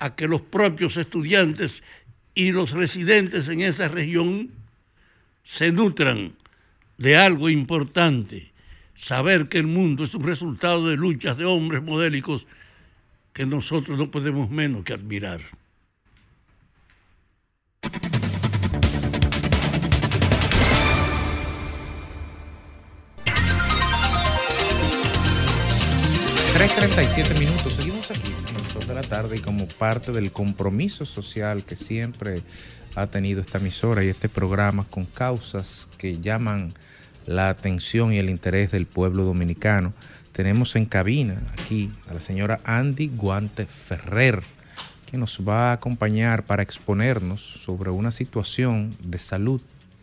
a que los propios estudiantes y los residentes en esa región se nutran de algo importante, saber que el mundo es un resultado de luchas de hombres modélicos que nosotros no podemos menos que admirar. 3.37 minutos. Seguimos aquí en el sol de la tarde y como parte del compromiso social que siempre ha tenido esta emisora y este programa con causas que llaman la atención y el interés del pueblo dominicano, tenemos en cabina aquí a la señora Andy Guante Ferrer, que nos va a acompañar para exponernos sobre una situación de salud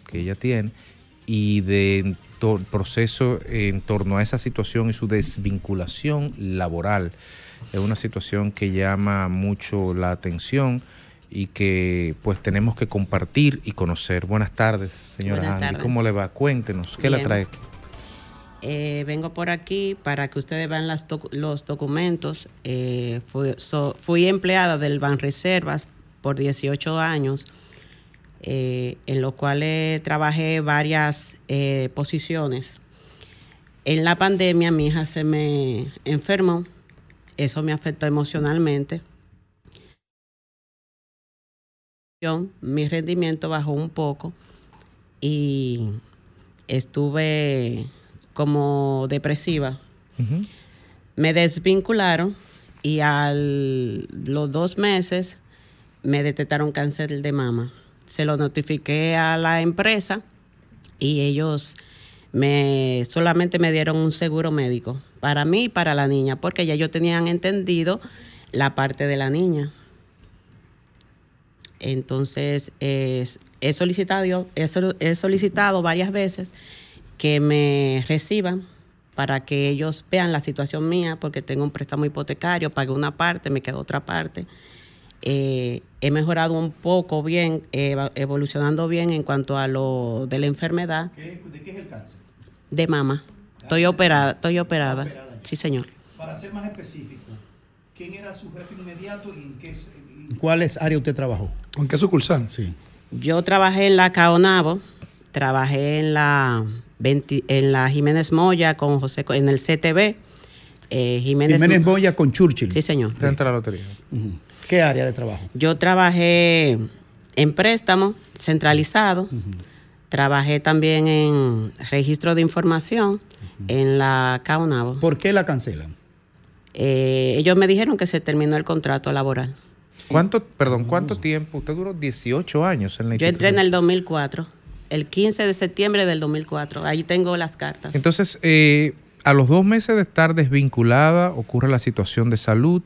que ella tiene y de proceso en torno a esa situación y su desvinculación laboral. Es una situación que llama mucho la atención y que pues tenemos que compartir y conocer. Buenas tardes, señora Andy. ¿Cómo le va? Cuéntenos, ¿qué la trae? Eh, vengo por aquí para que ustedes vean los documentos. Eh, fui, empleada del Banreservas por 18 años eh, en los cuales trabajé varias posiciones. En la pandemia mi hija se me enfermó, eso me afectó emocionalmente. Mi rendimiento bajó un poco y estuve como depresiva. Me desvincularon y a los dos meses me detectaron cáncer de mama se lo notifiqué a la empresa y ellos me solamente me dieron un seguro médico para mí y para la niña, porque ya ellos tenían entendido la parte de la niña. Entonces, he, solicitado, he solicitado varias veces que me reciban para que ellos vean la situación mía, porque tengo un préstamo hipotecario, pagué una parte, me quedó otra parte. Eh, he mejorado un poco bien, evolucionando bien en cuanto a lo de la enfermedad. ¿De qué es el cáncer? De mama. Estoy operada, estoy operada. Sí, señor. Para ser más específico, ¿quién era su jefe inmediato y en qué en cuáles áreas usted trabajó? ¿En qué sucursal? Sí. Yo trabajé en la Caonabo, trabajé en la en la Jiménez Moya con José en el CTV. Eh, Jiménez, Moya con Churchill. Sí, señor. Dentro de la lotería. ¿Qué área de trabajo? Yo trabajé en préstamo centralizado. Trabajé también en registro de información en la CAUNAVO. ¿Por qué la cancelan? Eh, ellos me dijeron que se terminó el contrato laboral. ¿Cuánto, perdón, cuánto tiempo? Usted duró 18 años en la Yo entré en el 2004, el 15 de septiembre del 2004. Ahí tengo las cartas. Entonces, eh, a los dos meses de estar desvinculada, ocurre la situación de salud.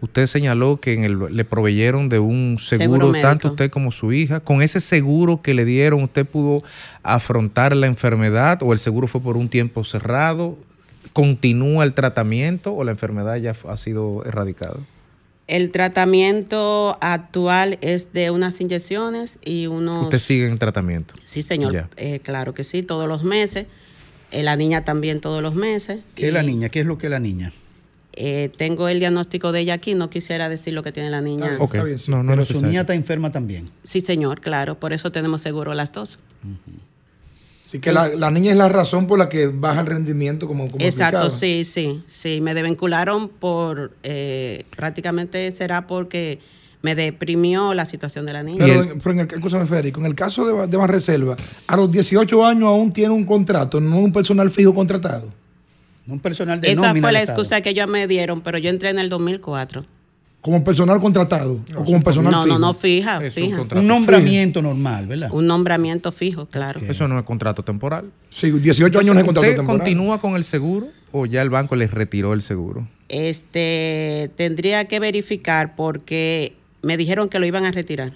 Usted señaló que en el, le proveyeron de un seguro, tanto usted como su hija. Con ese seguro que le dieron, ¿usted pudo afrontar la enfermedad o el seguro fue por un tiempo cerrado? ¿Continúa el tratamiento o la enfermedad ya ha sido erradicada? El tratamiento actual es de unas inyecciones y unos... ¿Usted sigue en tratamiento? Sí, señor. Eh, claro que sí, todos los meses. Eh, la niña también todos los meses. ¿Qué es la niña? ¿Qué es lo que es la niña? Eh, tengo el diagnóstico de ella aquí, no quisiera decir lo que tiene la niña. Okay. no, no Pero su niña está enferma también. Sí, señor, claro, por eso tenemos seguro las dos. Así que la, niña es la razón por la que baja el rendimiento como, como Exacto, sí, sí, sí. Me desvincularon por, eh, prácticamente será porque me deprimió la situación de la niña. Pero, en el, Federico, en el caso de, de Reserva, a los 18 años aún tiene un contrato, no un personal fijo contratado un personal de Esa fue la excusa que ellos me dieron, pero yo entré en el 2004. ¿Como personal contratado? ¿O como personal no, fijo? No, no, fija. Un, nombramiento normal, ¿verdad? Un nombramiento fijo, claro. Eso no es contrato temporal. Sí, 18 años no es contrato temporal. continúa con el seguro o ya el banco les retiró el seguro? Este, tendría que verificar porque me dijeron que lo iban a retirar.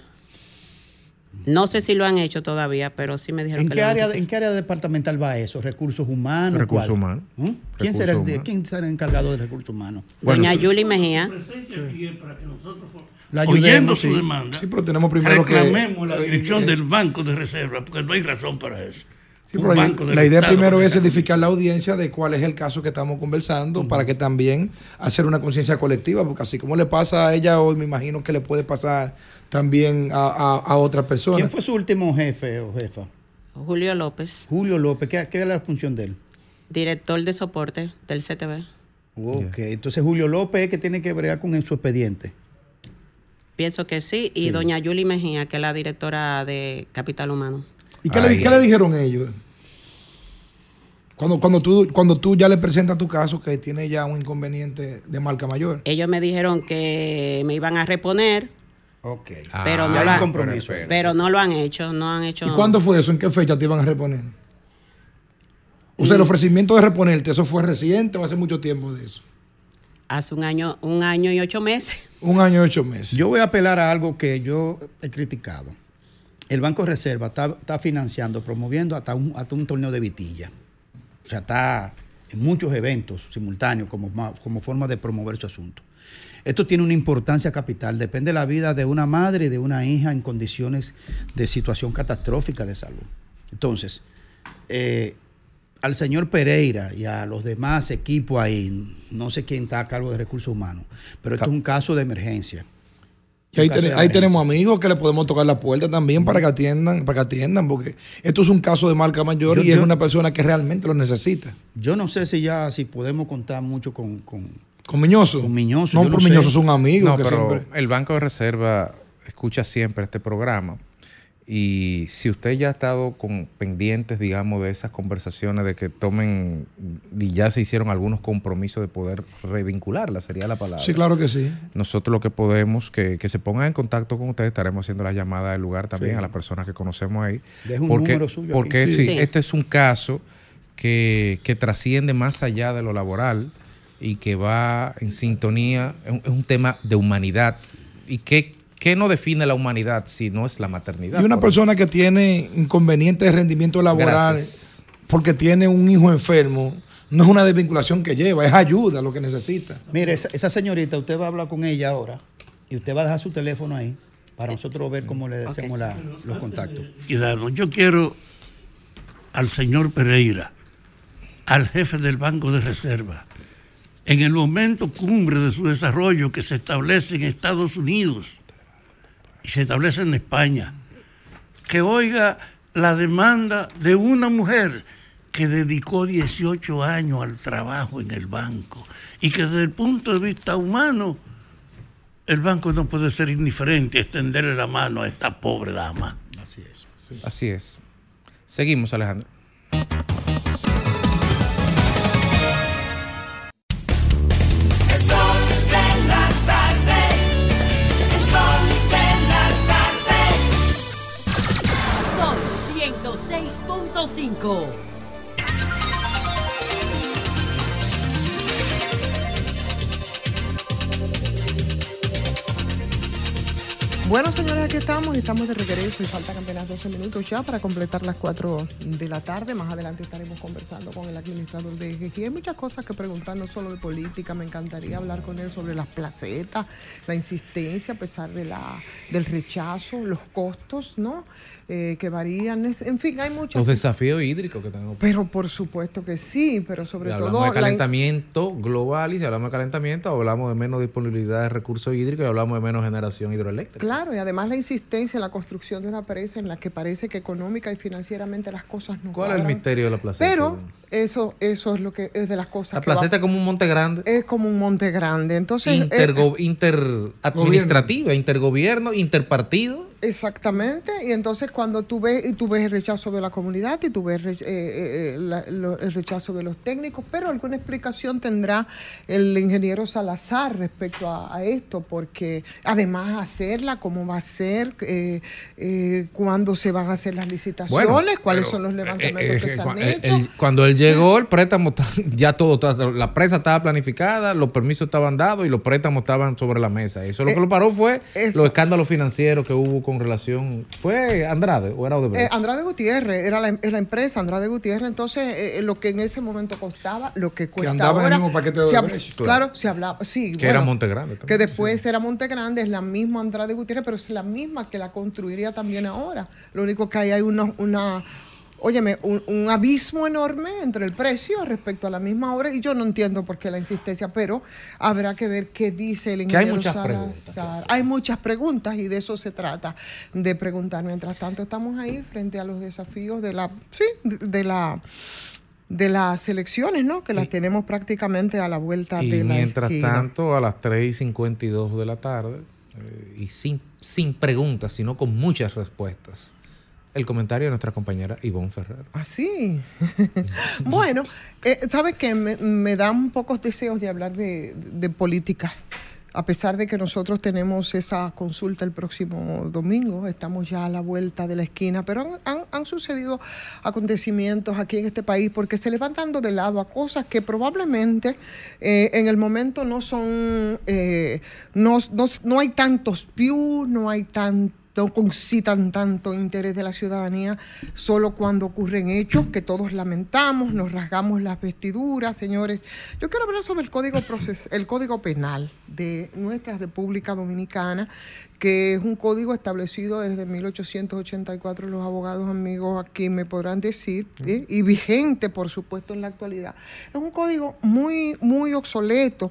No sé si lo han hecho todavía, pero sí me dijeron ¿En que qué área, ¿En qué área departamental va eso? ¿Recursos humanos? Recursos humanos. ¿Mm? ¿Quién, será el, ¿Quién será encargado de recursos humanos? Doña Yuli Mejía. La oyendo su demanda, sí, pero tenemos primero reclamemos la dirección del Banco de Reserva, porque no hay razón para eso. La idea primero es edificar la audiencia de cuál es el caso que estamos conversando, para que también hacer una conciencia colectiva, porque así como le pasa a ella hoy, me imagino que le puede pasar también a, a, otras personas. ¿Quién fue su último jefe o jefa? Julio López. Julio López, ¿qué, qué es la función de él? Director de soporte del CTV. Ok, entonces Julio López es que tiene que bregar con su expediente. Pienso que sí, y doña Yuli Mejía, que es la directora de Capital Humano. ¿Y qué, le, ¿qué le, dijeron ellos? Cuando, cuando, tú, cuando tú ya le presentas tu caso que tiene ya un inconveniente de marca mayor. Ellos me dijeron que me iban a reponer Ok. pero, no lo, compromiso. pero no lo han hecho, no han hecho. ¿Y cuándo fue eso? ¿En qué fecha te iban a reponer? O sea, el mm. ofrecimiento de reponerte, ¿eso fue reciente o hace mucho tiempo de eso? Hace un año, un año y ocho meses. Un año y ocho meses. Yo voy a apelar a algo que yo he criticado. El Banco de Reserva está, financiando, promoviendo hasta un, hasta un torneo de vitilla. O sea, está en muchos eventos simultáneos como, como forma de promover su asunto. Esto tiene una importancia capital. Depende de la vida de una madre y de una hija en condiciones de situación catastrófica de salud. Entonces, eh, al señor Pereira y a los demás equipos ahí, no sé quién está a cargo de recursos humanos, pero esto es un caso de emergencia. Y ahí, tenemos amigos que le podemos tocar la puerta también para que atiendan, para que atiendan, porque esto es un caso de marca mayor y es una persona que realmente lo necesita. Yo no sé si ya si podemos contar mucho con ¿Con Miñoso? Con Miñoso. No, por Miñoso es un amigo. No, pero el Banco de Reserva escucha siempre este programa. Y si usted ya ha estado con pendientes, digamos, de esas conversaciones, de que tomen, y ya se hicieron algunos compromisos de poder revincularla, sería la palabra. Sí, claro que sí. Nosotros lo que podemos, que, que se pongan en contacto con ustedes, estaremos haciendo la llamada del lugar también a las personas que conocemos ahí. Deja un número suyo. Porque este es un caso que, que trasciende más allá de lo laboral y que va en sintonía, es un, tema de humanidad. ¿Y qué, qué, no define la humanidad si no es la maternidad? Y una persona que tiene inconveniente de rendimiento laboral porque tiene un hijo enfermo, no es una desvinculación que lleva, es ayuda lo que necesita. Mire, esa, señorita, usted va a hablar con ella ahora y usted va a dejar su teléfono ahí para nosotros ver cómo le hacemos los contactos. yo quiero al señor Pereira, al jefe del Banco de Reserva, en el momento cumbre de su desarrollo que se establece en Estados Unidos y se establece en España, que oiga la demanda de una mujer que dedicó 18 años al trabajo en el banco y que desde el punto de vista humano el banco no puede ser indiferente a extenderle la mano a esta pobre dama. Así es. Así es. Seguimos, Alejandro. Bueno, señores, aquí estamos, estamos de regreso y faltan apenas 12 minutos ya para completar las 4 de la tarde. Más adelante estaremos conversando con el administrador de EGG. Hay muchas cosas que preguntar, no solo de política, me encantaría hablar con él sobre las placetas, la insistencia a pesar de la, del rechazo, los costos, ¿no? Eh, que varían. En fin, hay muchos. Los desafíos hídricos que tenemos. Pero por supuesto que sí, pero sobre todo. Hablamos de calentamiento global y si hablamos de calentamiento, hablamos de menos disponibilidad de recursos hídricos y hablamos de menos generación hidroeléctrica. Claro, y además la insistencia en la construcción de una presa en la que parece que económica y financieramente las cosas no ¿Cuál es el misterio de la placeta? Pero eso, eso es lo que es de las cosas. La placeta es como un monte grande. Es como un monte grande. Entonces. Intergo, eh, interadministrativa, intergobierno, interpartido. Exactamente. Y entonces cuando tú ves, y tú ves el rechazo de la comunidad y tú ves eh, eh, el rechazo de los técnicos, pero alguna explicación tendrá el ingeniero Salazar respecto a, esto, porque además hacerla, cómo va a ser, eh, eh, cuándo se van a hacer las licitaciones, cuáles son los levantamientos que se han hecho. cuando él llegó, el préstamo, ya todo, la presa estaba planificada, los permisos estaban dados y los préstamos estaban sobre la mesa. Eso lo que lo paró fue los escándalos financieros que hubo con relación. ¿Fue Andrade o era Odebrecht? Eh, Andrade Gutiérrez, era la, la, empresa Andrade Gutiérrez. Entonces, eh, eh, lo que en ese momento costaba, lo que cuesta. Que andaba en el mismo paquete de Odebrecht. claro. se hablaba. Sí, que era Monte Grande. que después era Monte Grande, es la misma Andrade Gutiérrez, pero es la misma que la construiría también ahora. Lo único que hay, hay una, una óyeme, un, abismo enorme entre el precio respecto a la misma obra y yo no entiendo por qué la insistencia, pero habrá que ver qué dice el ingeniero hay muchas Preguntas, hay muchas preguntas y de eso se trata, de preguntar. Mientras tanto estamos ahí frente a los desafíos de la, sí, de la de las elecciones, ¿no? Que las tenemos prácticamente a la vuelta y de la mientras tanto, a las 3 y 52 de la tarde, eh, y sin, sin preguntas, sino con muchas respuestas, el comentario de nuestra compañera Ivonne Ferrer. Ah, sí. bueno, eh, ¿sabes qué? Me, dan pocos deseos de hablar de, política. A pesar de que nosotros tenemos esa consulta el próximo domingo, estamos ya a la vuelta de la esquina, pero han, sucedido acontecimientos aquí en este país porque se le van dando de lado a cosas que probablemente eh, en el momento no son, eh, no, no, no hay tantos views, no hay tanto no concitan tanto interés de la ciudadanía solo cuando ocurren hechos que todos lamentamos, nos rasgamos las vestiduras, señores. Yo quiero hablar sobre el código, el código penal de nuestra República Dominicana, que es un código establecido desde 1884, los abogados amigos aquí me podrán decir, ¿eh? y vigente, por supuesto, en la actualidad. Es un código muy, muy obsoleto,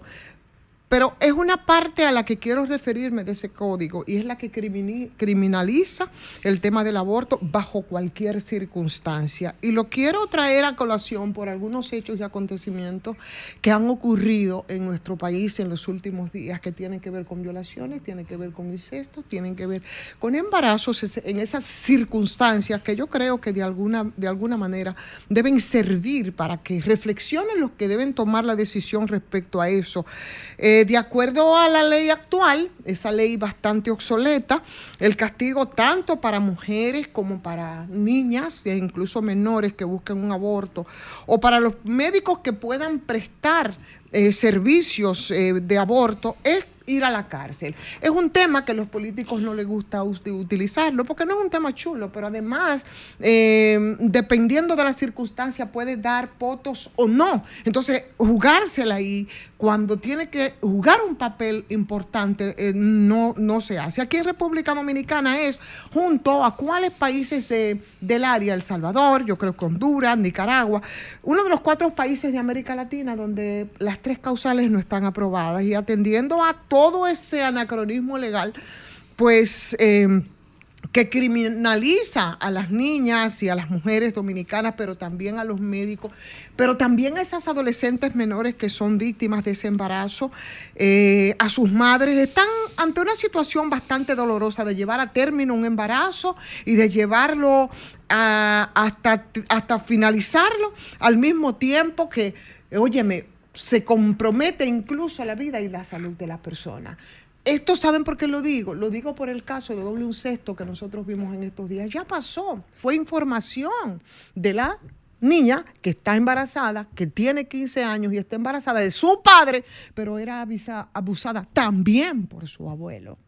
pero es una parte a la que quiero referirme de ese código y es la que criminaliza el tema del aborto bajo cualquier circunstancia. Y lo quiero traer a colación por algunos hechos y acontecimientos que han ocurrido en nuestro país en los últimos días que tienen que ver con violaciones, tienen que ver con incestos, tienen que ver con embarazos en esas circunstancias que yo creo que de alguna, de alguna manera deben servir para que reflexionen los que deben tomar la decisión respecto a eso. Eh, eh, de acuerdo a la ley actual, esa ley bastante obsoleta, el castigo tanto para mujeres como para niñas e incluso menores que busquen un aborto, o para los médicos que puedan prestar eh, servicios eh, de aborto, es ir a la cárcel. Es un tema que los políticos no les gusta utilizarlo, porque no es un tema chulo, pero además, eh, dependiendo de la circunstancia, puede dar votos o no. Entonces, jugársela ahí, cuando tiene que jugar un papel importante, eh, no, no se hace. Aquí en República Dominicana es junto a cuáles países del área, El Salvador, yo creo que Honduras, Nicaragua, uno de los cuatro países de América Latina donde las tres causales no están aprobadas y atendiendo a todo ese anacronismo legal, pues... Eh, que criminaliza a las niñas y a las mujeres dominicanas, pero también a los médicos, pero también a esas adolescentes menores que son víctimas de ese embarazo, eh, a sus madres, están ante una situación bastante dolorosa de llevar a término un embarazo y de llevarlo hasta, hasta finalizarlo al mismo tiempo que, óyeme, se compromete incluso la vida y la salud de la persona. Esto saben por qué lo digo. Lo digo por el caso de doble un sexto que nosotros vimos en estos días. Ya pasó. Fue información de la niña que está embarazada, que tiene 15 años y está embarazada de su padre, pero era abusada también por su abuelo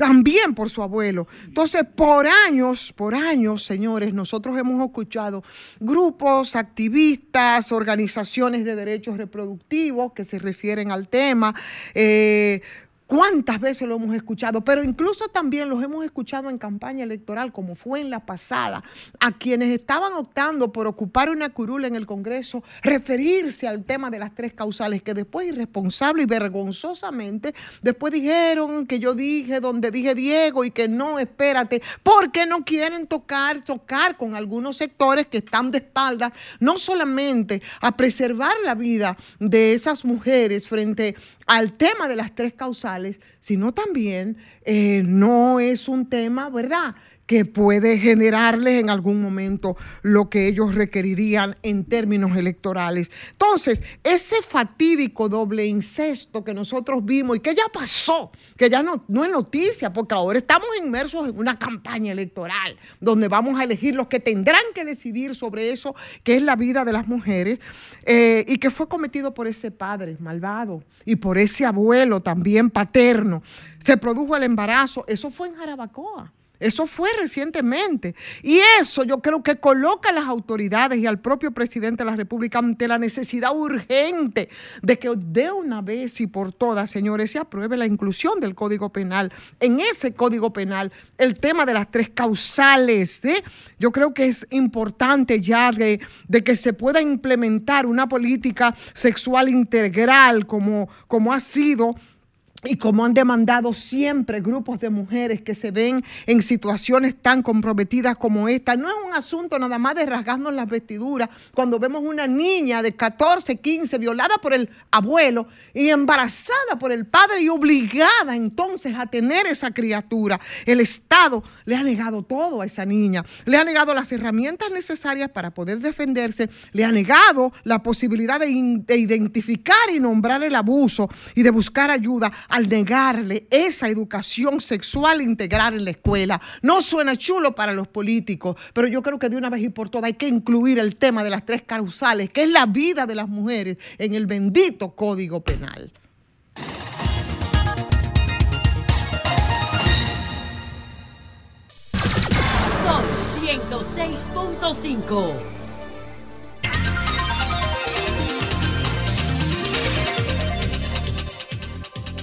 también por su abuelo. Entonces, por años, por años, señores, nosotros hemos escuchado grupos, activistas, organizaciones de derechos reproductivos que se refieren al tema, eh, ¿Cuántas veces lo hemos escuchado? Pero incluso también los hemos escuchado en campaña electoral, como fue en la pasada, a quienes estaban optando por ocupar una curula en el Congreso, referirse al tema de las tres causales, que después irresponsable y vergonzosamente, después dijeron que yo dije donde dije Diego y que no, espérate, porque no quieren tocar, tocar con algunos sectores que están de espaldas, no solamente a preservar la vida de esas mujeres frente al tema de las tres causales, sino también eh, no es un tema, ¿verdad? Que puede generarles en algún momento lo que ellos requerirían en términos electorales. Entonces, ese fatídico doble incesto que nosotros vimos y que ya pasó, que ya no, no es noticia, porque ahora estamos inmersos en una campaña electoral donde vamos a elegir los que tendrán que decidir sobre eso, que es la vida de las mujeres, eh, y que fue cometido por ese padre malvado y por ese abuelo también paterno. Se produjo el embarazo, eso fue en Jarabacoa. Eso fue recientemente. Y eso yo creo que coloca a las autoridades y al propio presidente de la República ante la necesidad urgente de que de una vez y por todas, señores, se apruebe la inclusión del Código Penal. En ese Código Penal, el tema de las tres causales. ¿eh? Yo creo que es importante ya de, de, que se pueda implementar una política sexual integral como, como ha sido y como han demandado siempre grupos de mujeres que se ven en situaciones tan comprometidas como esta, no es un asunto nada más de rasgarnos las vestiduras cuando vemos una niña de 14, 15 violada por el abuelo y embarazada por el padre y obligada entonces a tener esa criatura. El Estado le ha negado todo a esa niña, le ha negado las herramientas necesarias para poder defenderse, le ha negado la posibilidad de, de identificar y nombrar el abuso y de buscar ayuda al negarle esa educación sexual integral en la escuela. No suena chulo para los políticos, pero yo creo que de una vez y por todas hay que incluir el tema de las tres causales, que es la vida de las mujeres en el bendito Código Penal. Son 106.5.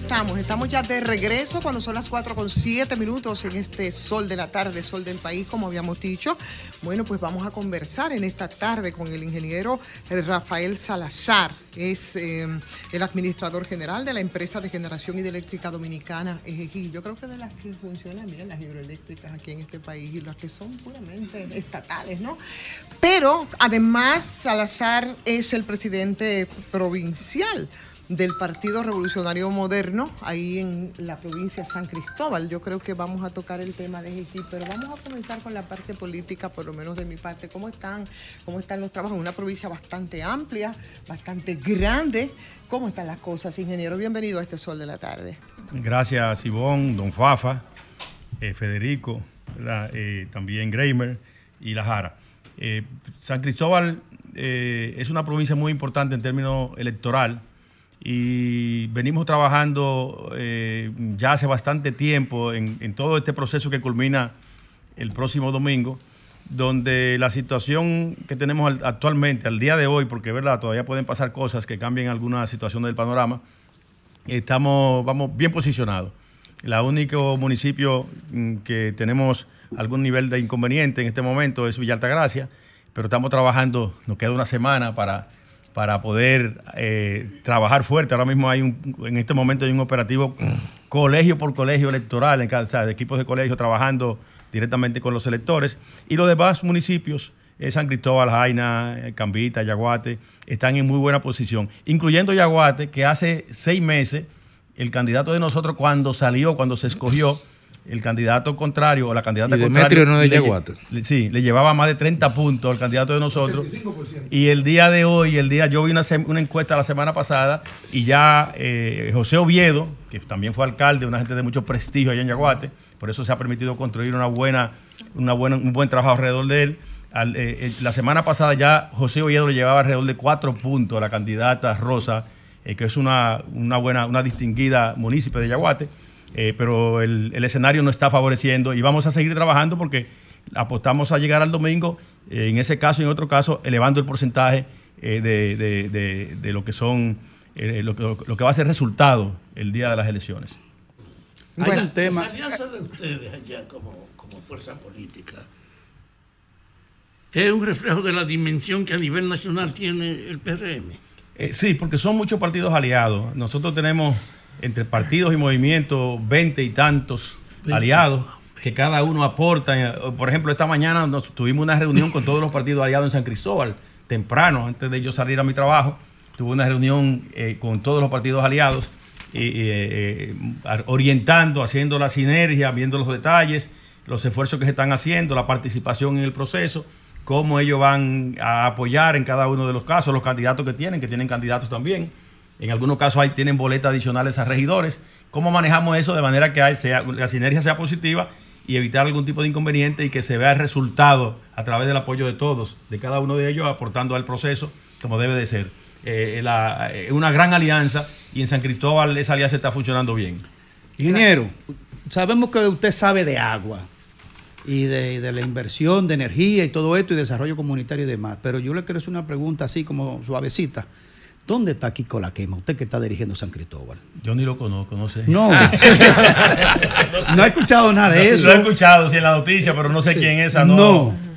estamos? Estamos ya de regreso cuando son las 4 con 7 minutos en este sol de la tarde, sol del país, como habíamos dicho. Bueno, pues vamos a conversar en esta tarde con el ingeniero Rafael Salazar. Es eh, el administrador general de la empresa de generación hidroeléctrica dominicana EGI. Yo creo que de las que funcionan bien las hidroeléctricas aquí en este país y las que son puramente estatales, ¿no? Pero además Salazar es el presidente provincial del Partido Revolucionario Moderno, ahí en la provincia de San Cristóbal. Yo creo que vamos a tocar el tema de Haití, pero vamos a comenzar con la parte política, por lo menos de mi parte. ¿Cómo están, cómo están los trabajos? Una provincia bastante amplia, bastante grande. ¿Cómo están las cosas, ingeniero? Bienvenido a este Sol de la Tarde. Gracias, Sibón, don Fafa, eh, Federico, eh, también Greimer y La Jara. Eh, San Cristóbal es una provincia muy importante en términos electoral y venimos trabajando eh, ya hace bastante tiempo en, todo este proceso que culmina el próximo domingo, donde la situación que tenemos actualmente, al día de hoy, porque verdad todavía pueden pasar cosas que cambien alguna situación del panorama, estamos vamos bien posicionados. El único municipio mm, que tenemos algún nivel de inconveniente en este momento es Villa Altagracia, pero estamos trabajando, nos queda una semana para para poder eh, trabajar fuerte. Ahora mismo hay un, en este momento hay un operativo colegio por colegio electoral, en cada, o sea, de equipos de colegio trabajando directamente con los electores. Y los demás municipios, eh, San Cristóbal, Jaina, eh, Cambita, Yaguate, están en muy buena posición, incluyendo Yaguate, que hace seis meses el candidato de nosotros cuando salió, cuando se escogió, el candidato contrario o la candidata y contraria. no de Yaguate. sí, le llevaba más de 30 puntos al candidato de nosotros. Y el día de hoy, el día, yo vi una, una encuesta la semana pasada y ya eh, José Oviedo, que también fue alcalde, una gente de mucho prestigio allá en Yaguate, por eso se ha permitido construir una buena, una buena, un buen trabajo alrededor de él. Eh, eh, la semana pasada ya José Oviedo le llevaba alrededor de cuatro puntos a la candidata Rosa, que es una, una buena, una distinguida municipio de Yaguate eh, pero el, escenario no está favoreciendo y vamos a seguir trabajando porque apostamos a llegar al domingo, eh, en ese caso y en otro caso, elevando el porcentaje eh, de, lo que son, lo, que va a ser resultado el día de las elecciones. Hay un tema. La alianza de ustedes allá como, como fuerza política es un reflejo de la dimensión que a nivel nacional tiene el PRM. sí, porque son muchos partidos aliados. Nosotros tenemos entre partidos y movimientos, veinte y tantos aliados, que cada uno aporta. Por ejemplo, esta mañana nos, tuvimos una reunión con todos los partidos aliados en San Cristóbal, temprano, antes de yo salir a mi trabajo. Tuve una reunión eh, con todos los partidos aliados, eh, eh, orientando, haciendo la sinergia, viendo los detalles, los esfuerzos que se están haciendo, la participación en el proceso, cómo ellos van a apoyar en cada uno de los casos, los candidatos que tienen, que tienen candidatos también. En algunos casos hay, tienen boletas adicionales a regidores. ¿Cómo manejamos eso de manera que la sinergia sea positiva y evitar algún tipo de inconveniente y que se vea el resultado a través del apoyo de todos, de cada uno de ellos, aportando al proceso como debe de ser? Es eh, eh, una gran alianza y en San Cristóbal esa alianza está funcionando bien. Ingeniero, sabemos que usted sabe de agua y de, de, la inversión de energía y todo esto y desarrollo comunitario y demás, pero yo le quiero hacer una pregunta así como suavecita. ¿Dónde está Kiko La Quema? Usted que está dirigiendo San Cristóbal. Yo ni lo conozco, no sé. No. no he escuchado nada de eso. Lo he escuchado, sí, en la noticia, pero no sé quién es. No. no.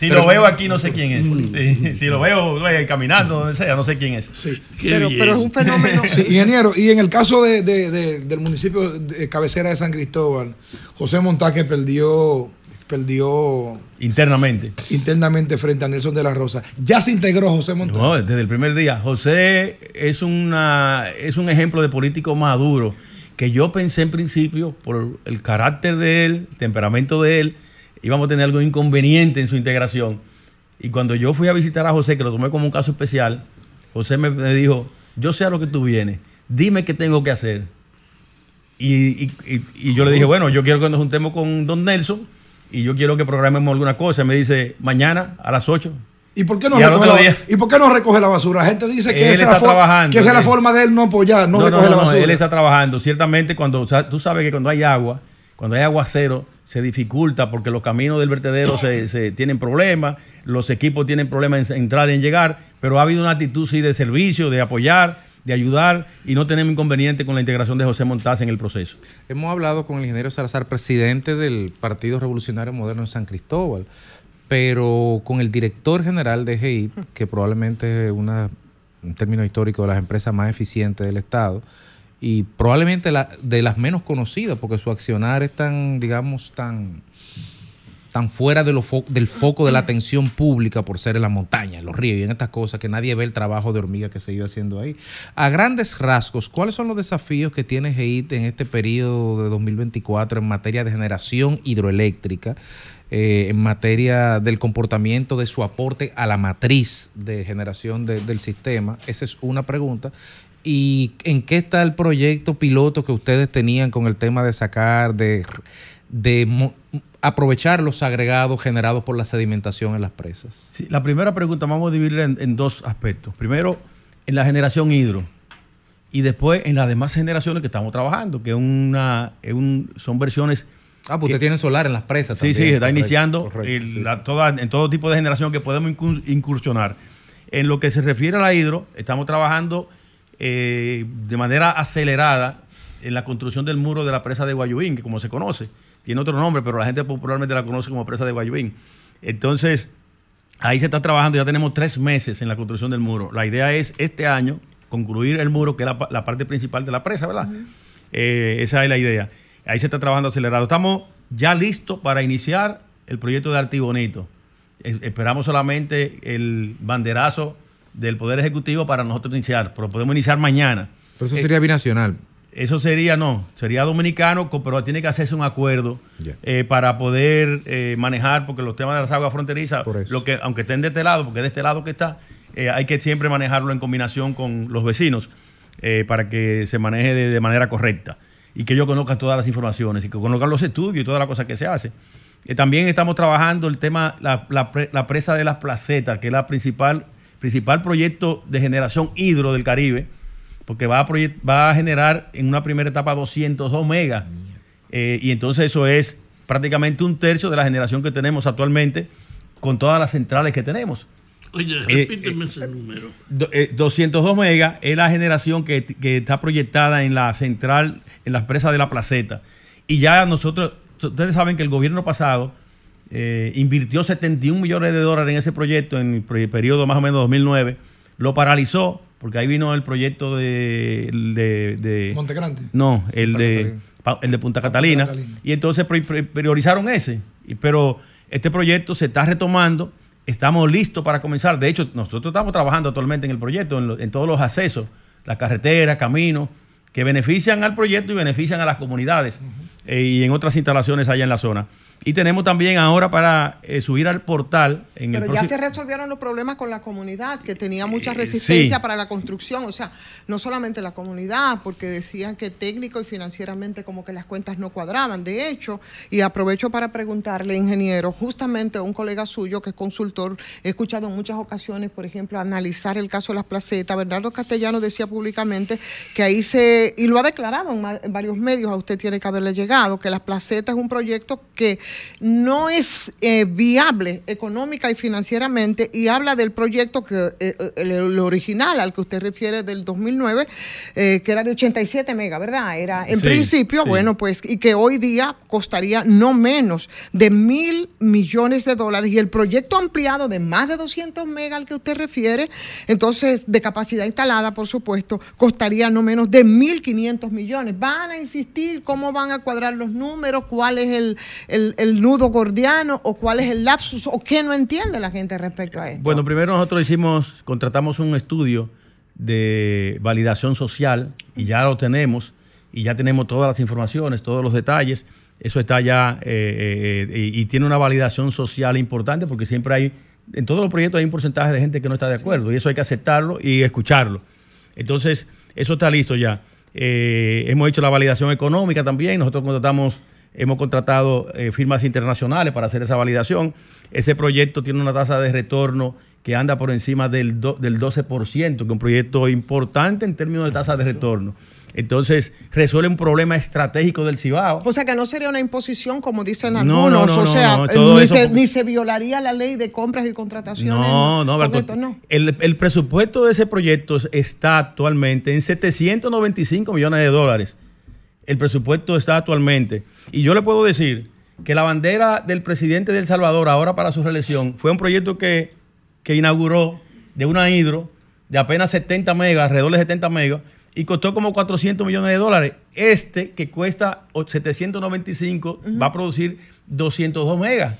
Si lo veo aquí, no sé quién es. Mm. Si lo veo caminando, donde sea, no sé quién es. Sí. Pero, pero, es un fenómeno. Sí, ingeniero, y en el caso de, de, del municipio de cabecera de San Cristóbal, José Montaque perdió perdió internamente. Internamente frente a Nelson de la Rosa. Ya se integró José Montaño. No, desde el primer día. José es, una, es un ejemplo de político maduro que yo pensé en principio, por el carácter de él, el temperamento de él, íbamos a tener algo inconveniente en su integración. Y cuando yo fui a visitar a José, que lo tomé como un caso especial, José me, dijo, yo sé a lo que tú vienes, dime qué tengo que hacer. Y, y yo le dije, bueno, yo quiero que nos juntemos con don Nelson y yo quiero que programemos alguna cosa. Me dice, mañana a las 8. ¿Y por, qué no recoge la, ¿Y por qué no recoge la basura? La gente dice que, esa, es la, forma de él no apoyar, no, la basura. él está trabajando. Ciertamente, cuando tú sabes que cuando hay agua, cuando hay aguacero, se dificulta porque los caminos del vertedero se, tienen problemas, los equipos tienen problemas en entrar y en llegar, pero ha habido una actitud sí de servicio, de apoyar de ayudar y no tenemos inconveniente con la integración de José Montaz en el proceso. Hemos hablado con el ingeniero Salazar, presidente del Partido Revolucionario Moderno en San Cristóbal, pero con el director general de GEI, que probablemente es una, un término histórico de las empresas más eficientes del Estado y probablemente la, de las menos conocidas, porque su accionar es tan, digamos, tan tan fuera de lo del foco de la atención pública por ser en la montaña, en los ríos y en estas cosas que nadie ve el trabajo de hormiga que se iba haciendo ahí. A grandes rasgos, ¿cuáles son los desafíos que tiene GEIT en este periodo de 2024 en materia de generación hidroeléctrica? Eh, en materia del comportamiento de su aporte a la matriz de generación del sistema? Esa es una pregunta. ¿Y en qué está el proyecto piloto que ustedes tenían con el tema de sacar, de, de aprovechar los agregados generados por la sedimentación en las presas? Sí, la primera pregunta vamos a dividirla en, dos aspectos. Primero, en la generación hidro y después en las demás generaciones que estamos trabajando, que una, son versiones... Ah, pues usted tiene solar en las presas. Sí, sí, está iniciando en todo tipo de generación que podemos incursionar. En lo que se refiere a la hidro, estamos trabajando eh, de manera acelerada en la construcción del muro de la presa de Guayubín, que como se conoce tiene otro nombre, pero la gente popularmente la conoce como presa de Guayubín. Entonces, ahí se está trabajando, ya tenemos tres meses en la construcción del muro. La idea es este año concluir el muro, que es la, parte principal de la presa, ¿verdad? Eh, esa es la idea. Ahí se está trabajando acelerado. Estamos ya listo para iniciar el proyecto de Artibonito. Esperamos solamente el banderazo del Poder Ejecutivo para nosotros iniciar, pero podemos iniciar mañana. Pero eso sería binacional. Eso sería, no, sería dominicano, pero tiene que hacerse un acuerdo eh, para poder eh, manejar, porque los temas de las aguas fronterizas, lo que, aunque estén de este lado, porque de este lado que está, eh, hay que siempre manejarlo en combinación con los vecinos para que se maneje de, manera correcta. Y que ellos conozcan todas las informaciones y que conozcan los estudios y todas las cosas que se hacen. también estamos trabajando el tema, la, la, presa de las placetas, que es la principal, principal proyecto de generación hidro del Caribe porque va a, va a generar en una primera etapa 202 megas. Eh, y entonces eso es prácticamente un tercio de la generación que tenemos actualmente con todas las centrales que tenemos. Oye, eh, repíteme ese número. 202 eh, megas es la generación que, está proyectada en la central, en la empresa de la placeta. Y ya nosotros, ustedes saben que el gobierno pasado invirtió 71 millones de dólares en ese proyecto en el periodo más o menos 2009, lo paralizó porque ahí vino el proyecto de... de, Monte Grande. No, el de, el de Punta, Catalina, Y entonces priorizaron ese. Pero este proyecto se está retomando. Estamos listos para comenzar. De hecho, nosotros estamos trabajando actualmente en el proyecto, en, todos los accesos, las carreteras, caminos, que benefician al proyecto y benefician a las comunidades eh, y en otras instalaciones allá en la zona. Y tenemos también ahora para eh, subir al portal. En Pero ya se resolvieron los problemas con la comunidad, que tenía mucha eh, resistencia para la construcción. O sea, no solamente la comunidad, porque decían que técnico y financieramente como que las cuentas no cuadraban. De hecho, y aprovecho para preguntarle, ingeniero, justamente a un colega suyo que es consultor, he escuchado en muchas ocasiones, por ejemplo, analizar el caso de las placetas. Bernardo Castellano decía públicamente que ahí se, y lo ha declarado en varios medios, a usted tiene que haberle llegado, que las placetas es un proyecto que no es eh, viable económica y financieramente y habla del proyecto que eh, eh, el, original al que usted refiere del 2009 que era de 87 megas, ¿verdad? Era en principio, bueno, pues y que hoy día costaría no menos de mil millones de dólares y el proyecto ampliado de más de 200 megas al que usted refiere, entonces de capacidad instalada, por supuesto, costaría no menos de 1.500 millones. Van a insistir cómo van a cuadrar los números, cuál es el el nudo gordiano o cuál es el lapsus o qué no entiende la gente respecto a esto? Bueno, primero nosotros hicimos, contratamos un estudio de validación social y ya lo tenemos y ya tenemos todas las informaciones, todos los detalles. Eso está ya eh, eh, y tiene una validación social importante porque siempre hay, en todos los proyectos hay un porcentaje de gente que no está de acuerdo y eso hay que aceptarlo y escucharlo. Entonces, eso está listo ya. Eh, hemos hecho la validación económica también, nosotros contratamos Hemos contratado eh, firmas internacionales para hacer esa validación. Ese proyecto tiene una tasa de retorno que anda por encima del, del 12%, que es un proyecto importante en términos de tasa de retorno. Entonces, resuelve un problema estratégico del Cibao. O sea, que no sería una imposición, como dicen algunos. No, no, no, o sea, ni, se, ni, se, violaría la ley de compras y contrataciones. No, no, no. El, el, presupuesto de ese proyecto está actualmente en 795 millones de dólares. El presupuesto está actualmente. Y yo le puedo decir que la bandera del presidente de El Salvador, ahora para su reelección, fue un proyecto que, inauguró de una hidro de apenas 70 megas, alrededor de 70 megas, y costó como 400 millones de dólares. Este, que cuesta 795, va a producir 202 megas.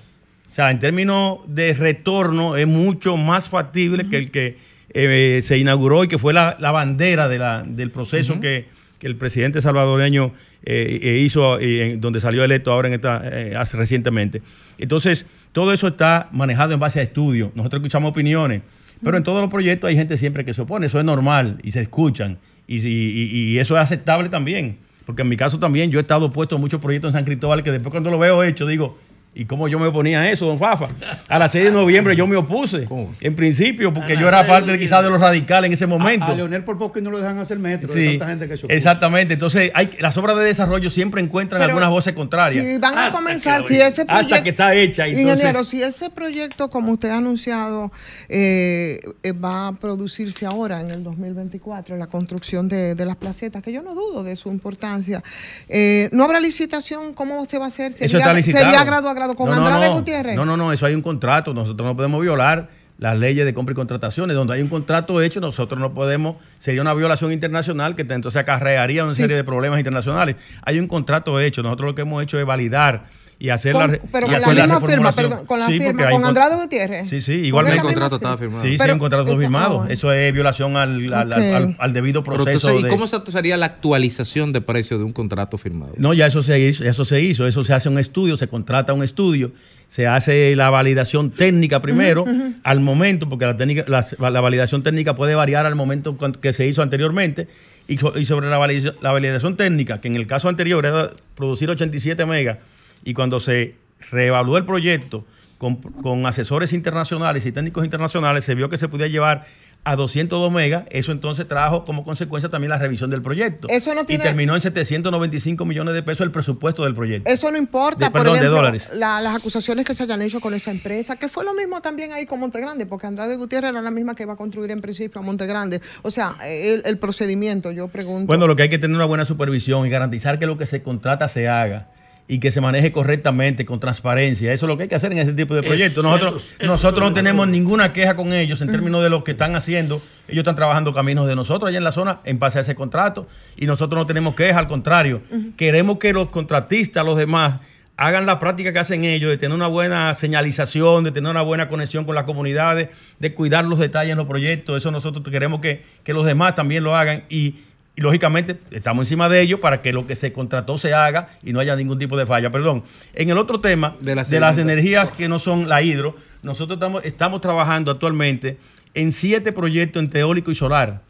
O sea, en términos de retorno, es mucho más factible que el que eh, se inauguró y que fue la, bandera de la, del proceso que, que el presidente salvadoreño eh, eh, hizo, eh, donde salió electo ahora en esta, hace recientemente. Entonces, todo eso está manejado en base a estudios. Nosotros escuchamos opiniones, pero en todos los proyectos hay gente siempre que se opone. Eso es normal y se escuchan. Y, y eso es aceptable también. Porque en mi caso también yo he estado puesto en muchos proyectos en San Cristóbal que después cuando lo veo hecho digo, ¿Y cómo yo me oponía a eso, don Fafa? A las 6 de noviembre yo me opuse. En principio, porque yo era parte quizás de los radicales en ese momento. A, Leonel por poco y no lo dejan hacer metro. Sí, gente que exactamente. Entonces, hay, las obras de desarrollo siempre encuentran algunas voces contrarias. Si van a comenzar, si ese proyecto. Hasta que está hecha. Ingeniero, si ese proyecto, como usted ha anunciado, eh, eh, va a producirse ahora en el 2024, la construcción de, las placetas, que yo no dudo de su importancia, eh, ¿no habrá licitación? ¿Cómo usted va a hacer? Eso está licitado. ¿Sería con no, Andrade no, Gutiérrez? No, no, no, eso hay un contrato. Nosotros no podemos violar las leyes de compra y contrataciones. Donde hay un contrato hecho, nosotros no podemos, sería una violación internacional que entonces acarrearía una serie de problemas internacionales. Hay un contrato hecho. Nosotros lo que hemos hecho es validar y hacer la Pero con la misma firma, perdón, con la firma, con Andrade Gutiérrez. Sí, sí, igualmente. El contrato estaba firmado. Sí, sí, un contrato está firmado. Eso es violación al, al, al, debido proceso. ¿Y cómo sería la actualización de precio de un contrato firmado? No, ya eso se hizo, eso se hizo, eso se hace un estudio, se contrata un estudio, se hace la validación técnica primero, al momento, porque la, técnica, la, la, validación técnica puede variar al momento que se hizo anteriormente, y, y sobre la validación, la validación técnica, que en el caso anterior era producir 87 megas, y cuando se reevaluó el proyecto con, asesores internacionales y técnicos internacionales, se vio que se podía llevar a 202 megas, eso entonces trajo como consecuencia también la revisión del proyecto. Eso no tiene... Y terminó en 795 millones de pesos el presupuesto del proyecto. Eso no importa, por ejemplo, de dólares. las acusaciones que se hayan hecho con esa empresa, que fue lo mismo también ahí con Montegrande, porque Andrade Gutiérrez era la misma que iba a construir en principio a Montegrande. O sea, el, el procedimiento, yo pregunto... Bueno, lo que hay que tener una buena supervisión y garantizar que lo que se contrata se haga y que se maneje correctamente, con transparencia. Eso es lo que hay que hacer en ese tipo de proyectos. Nosotros, nosotros no tenemos ninguna queja con ellos en términos de lo que están haciendo. Ellos están trabajando caminos de nosotros allá en la zona en base a ese contrato y nosotros no tenemos queja, al contrario. Queremos que los contratistas, los demás, hagan la práctica que hacen ellos, de tener una buena señalización, de tener una buena conexión con las comunidades, de cuidar los detalles en los proyectos. Eso nosotros queremos que, que los demás también lo hagan y y lógicamente estamos encima de ello para que lo que se contrató se haga y no haya ningún tipo de falla. Perdón. En el otro tema de las, energías que no son la hidro, nosotros estamos, estamos trabajando actualmente en siete proyectos en eólico y solar.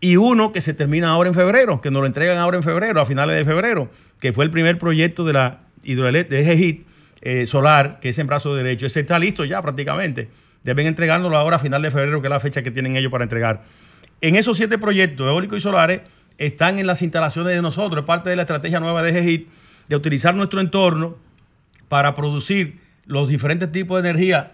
Y uno que se termina ahora en febrero, que nos lo entregan ahora en febrero, a finales de febrero, que fue el primer proyecto de la hidroeléctrica de EGIT eh, solar, que es en brazo derecho. Ese está listo ya prácticamente. Deben entregándolo ahora a final de febrero, que es la fecha que tienen ellos para entregar. En esos siete proyectos eólicos y solares están en las instalaciones de nosotros, es parte de la estrategia nueva de GEGIT, de utilizar nuestro entorno para producir los diferentes tipos de energía,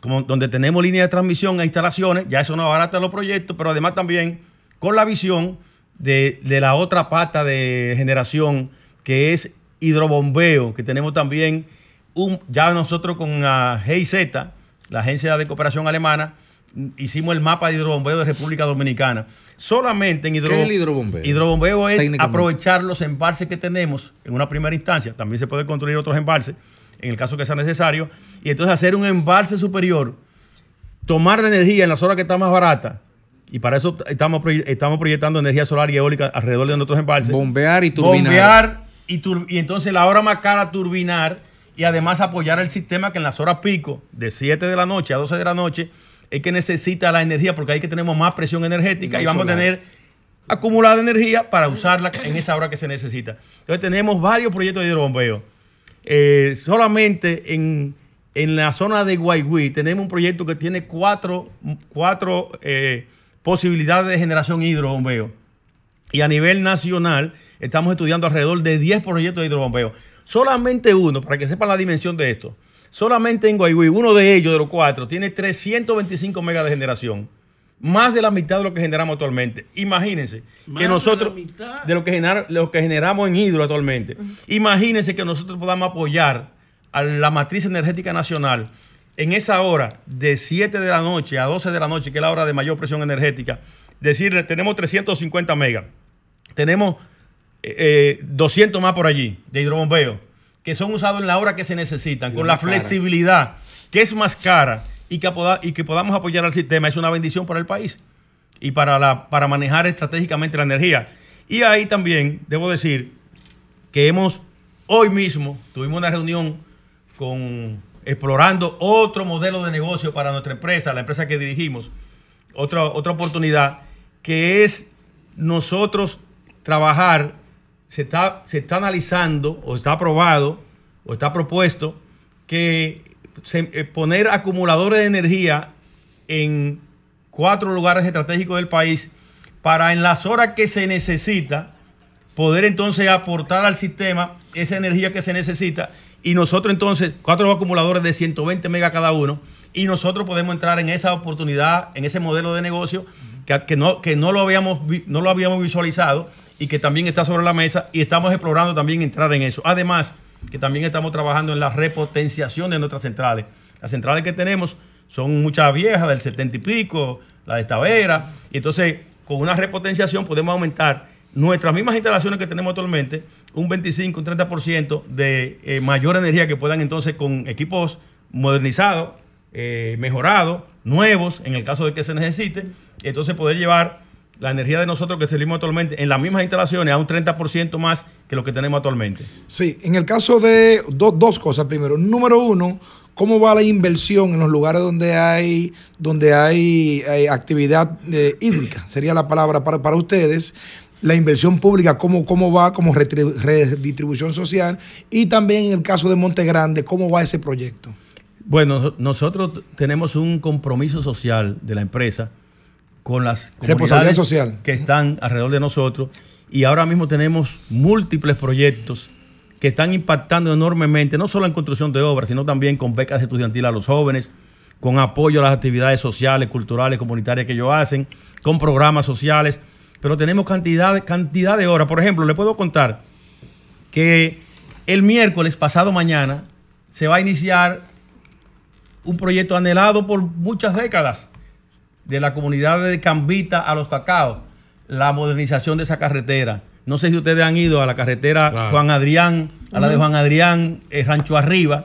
como donde tenemos línea de transmisión e instalaciones, ya eso no abarata los proyectos, pero además también con la visión de, la otra pata de generación que es hidrobombeo, que tenemos también un, ya nosotros con la GIZ, la Agencia de Cooperación Alemana, hicimos el mapa de hidrobombeo de República Dominicana. Solamente en hidrobombeo. ¿Qué es el hidrobombeo? Hidrobombeo es aprovechar los embalses que tenemos en una primera instancia. También se puede construir otros embalses en el caso que sea necesario. Y entonces hacer un embalse superior, tomar la energía en la zona que está más barata. Y para eso estamos, estamos proyectando energía solar y eólica alrededor de nuestros embalses. Bombear y turbinar. Bombear y, y entonces la hora más cara turbinar y además apoyar el sistema que en las horas pico, de 7 de la noche a 12 de la noche, es que necesita la energía porque ahí que tenemos más presión energética y vamos a tener acumulada energía para usarla en esa hora que se necesita. Entonces tenemos varios proyectos de hidrobombeo. Eh, solamente en, la zona de Guayguí tenemos un proyecto que tiene cuatro, cuatro eh, posibilidades de generación hidrobombeo. Y a nivel nacional estamos estudiando alrededor de 10 proyectos de hidrobombeo. Solamente uno, para que sepan la dimensión de esto, Solamente en Guayguí, uno de ellos, de los cuatro, tiene 325 megas de generación. Más de la mitad de lo que generamos actualmente. Imagínense que nosotros, de, lo, que lo que generamos en hidro actualmente, imagínense que nosotros podamos apoyar a la matriz energética nacional en esa hora de 7 de la noche a 12 de la noche, que es la hora de mayor presión energética, decirle, tenemos 350 megas, tenemos 200 eh, más por allí de hidrobombeo que son usados en la hora que se necesitan, con la flexibilidad, que es más cara y que, y que podamos apoyar al sistema, es una bendición para el país y para, la, para manejar estratégicamente la energía. Y ahí también debo decir que hemos, hoy mismo, tuvimos una reunión con explorando otro modelo de negocio para nuestra empresa, la empresa que dirigimos, otra, otra oportunidad, que es nosotros trabajar se está, se está analizando o está aprobado o está propuesto que eh, poner acumuladores de energía en cuatro lugares estratégicos del país para en las horas que se necesita poder entonces aportar al sistema esa energía que se necesita y nosotros entonces, cuatro acumuladores de 120 megas cada uno, y nosotros podemos entrar en esa oportunidad, en ese modelo de negocio que, que no, que no, lo habíamos, no lo habíamos visualizado y que también está sobre la mesa y estamos explorando también entrar en eso. Además, que también estamos trabajando en la repotenciación de nuestras centrales. Las centrales que tenemos son muchas viejas, del 70 y pico, la de Tavera, y entonces con una repotenciación podemos aumentar nuestras mismas instalaciones que tenemos actualmente, un 25, un 30% de eh, mayor energía que puedan entonces con equipos modernizados, eh, mejorados, nuevos, en el caso de que se necesite, entonces poder llevar la energía de nosotros que salimos actualmente en las mismas instalaciones a un 30% más que lo que tenemos actualmente. Sí, en el caso de dos cosas. Primero, número uno, ¿cómo va la inversión en los lugares donde hay, donde hay, actividad eh, hídrica? Sería la palabra para, para ustedes la inversión pública, cómo, cómo va como redistribución social y también en el caso de Monte Grande, cómo va ese proyecto. Bueno, nosotros tenemos un compromiso social de la empresa con las comunidades social. que están alrededor de nosotros y ahora mismo tenemos múltiples proyectos que están impactando enormemente, no solo en construcción de obras, sino también con becas estudiantiles a los jóvenes, con apoyo a las actividades sociales, culturales, comunitarias que ellos hacen, con programas sociales pero tenemos cantidad, cantidad de horas. Por ejemplo, le puedo contar que el miércoles pasado mañana se va a iniciar un proyecto anhelado por muchas décadas de la comunidad de Cambita a los Cacao, la modernización de esa carretera. No sé si ustedes han ido a la carretera Juan Adrián, a la de Juan Adrián, el Rancho Arriba.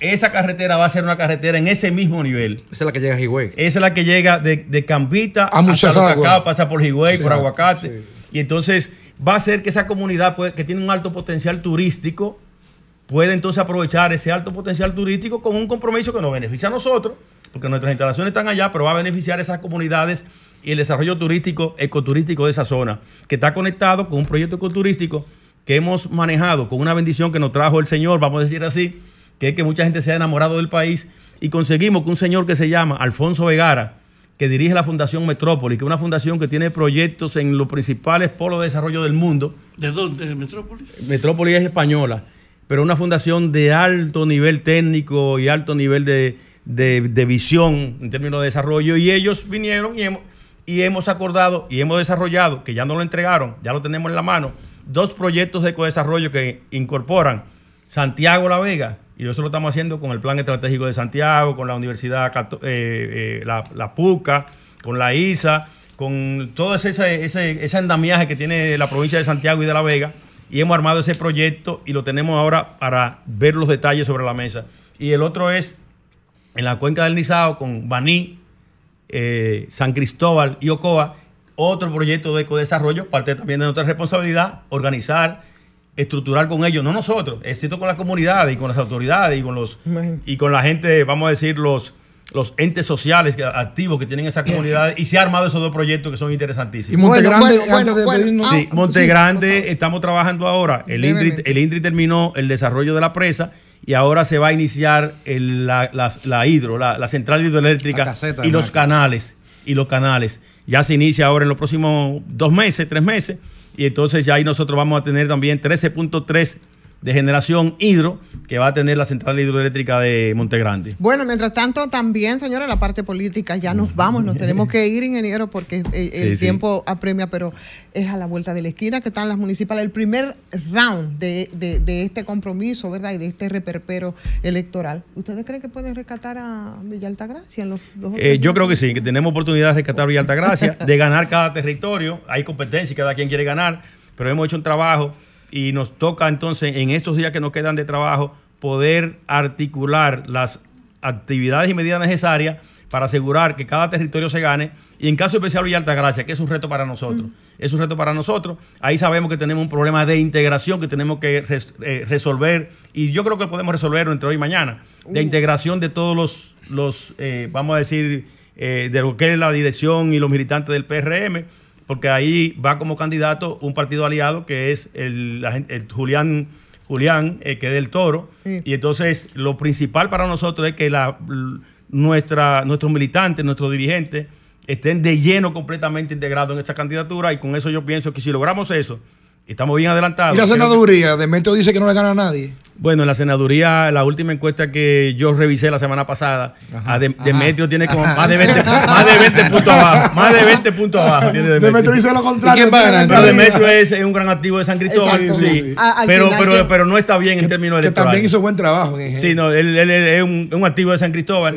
esa carretera va a ser una carretera en ese mismo nivel. Esa es la que llega a Higüey. Esa es la que llega de, Cambita a hasta Cacao, pasa por Higüey, por Aguacate. Y entonces va a ser que esa comunidad que tiene un alto potencial turístico puede entonces aprovechar ese alto potencial turístico con un compromiso que nos beneficia a nosotros, porque nuestras instalaciones están allá, pero va a beneficiar a esas comunidades y el desarrollo turístico, ecoturístico de esa zona, que está conectado con un proyecto ecoturístico que hemos manejado con una bendición que nos trajo el Señor, vamos a decir así, que es que mucha gente se ha enamorado del país y conseguimos que un señor que se llama Alfonso Vegara, que dirige la Fundación Metrópoli, que es una fundación que tiene proyectos en los principales polos de desarrollo del mundo. ¿De dónde? ¿De Metrópoli? Metrópoli es española, pero una fundación de alto nivel técnico y alto nivel de, de visión en términos de desarrollo. Y ellos vinieron y hemos, y hemos acordado y hemos desarrollado, que ya no lo entregaron, ya lo tenemos en la mano, dos proyectos de ecodesarrollo que incorporan Santiago La Vega, y eso lo estamos haciendo con el Plan Estratégico de Santiago, con la Universidad, eh, eh, la, PUCA, con la ISA, con todo ese, ese, ese andamiaje que tiene la provincia de Santiago y de La Vega, y hemos armado ese proyecto y lo tenemos ahora para ver los detalles sobre la mesa. Y el otro es en la cuenca del Nizao con Baní, eh, San Cristóbal y Ocoa, otro proyecto de ecodesarrollo, parte también de nuestra responsabilidad, organizar, estructurar con ellos, no nosotros, excepto con la comunidad y con las autoridades y con los y con la gente, vamos a decir, los los entes sociales activos que tienen esa comunidad y se ha armado esos dos proyectos que son interesantísimos. Y Monte Grande, sí, Monte Grande estamos trabajando ahora. El INDRI, el INDRI terminó el desarrollo de la presa y ahora se va a iniciar la, hidro, la, central hidroeléctrica y los canales. Y los canales. Ya se inicia ahora en los próximos dos meses, tres meses, y entonces ya ahí nosotros vamos a tener también 13.3 de generación hidro que va a tener la central hidroeléctrica de Montegrande. Bueno, mientras tanto, también, señora, la parte política, ya nos vamos, nos tenemos que ir, ingeniero, porque el, tiempo apremia, pero es a la vuelta de la esquina que están las municipales, el primer round de, este compromiso, ¿verdad? Y de este reperpero electoral. ¿Ustedes creen que pueden rescatar a Villa Altagracia? En los, eh, yo creo que sí, que tenemos oportunidad de rescatar a Villa Altagracia, de ganar cada territorio, hay competencia y cada quien quiere ganar, pero hemos hecho un trabajo y nos toca entonces en estos días que nos quedan de trabajo poder articular las actividades y medidas necesarias para asegurar que cada territorio se gane. Y en caso especial Villa Altagracia, que es un reto para nosotros, es un reto para nosotros, ahí sabemos que tenemos un problema de integración que tenemos que eh, resolver y yo creo que podemos resolverlo entre hoy y mañana, de uh. integración de todos los, los eh, vamos a decir, eh, de lo que es la dirección y los militantes del PRM porque ahí va como candidato un partido aliado que es el, Julián, Julián eh, que es del Toro. Y entonces lo principal para nosotros es que la, nuestra, nuestros militantes, nuestros dirigentes, estén de lleno completamente integrados en esta candidatura y con eso yo pienso que si logramos eso, Estamos bien adelantados. ¿Y la senaduría? Demetrio dice que no le gana a nadie. Bueno, en la senaduría, la última encuesta que yo revisé la semana pasada, a Demetrio tiene como más de 20, más de 20 puntos abajo. Más de 20 puntos abajo. Demetrio. dice lo contrario. quién va a ganar? Demetrio es, un gran activo de San Cristóbal. Sí, Pero, pero, pero no está bien en términos electorales. Que también hizo buen trabajo. En sí, no, él, es un, un, activo de San Cristóbal.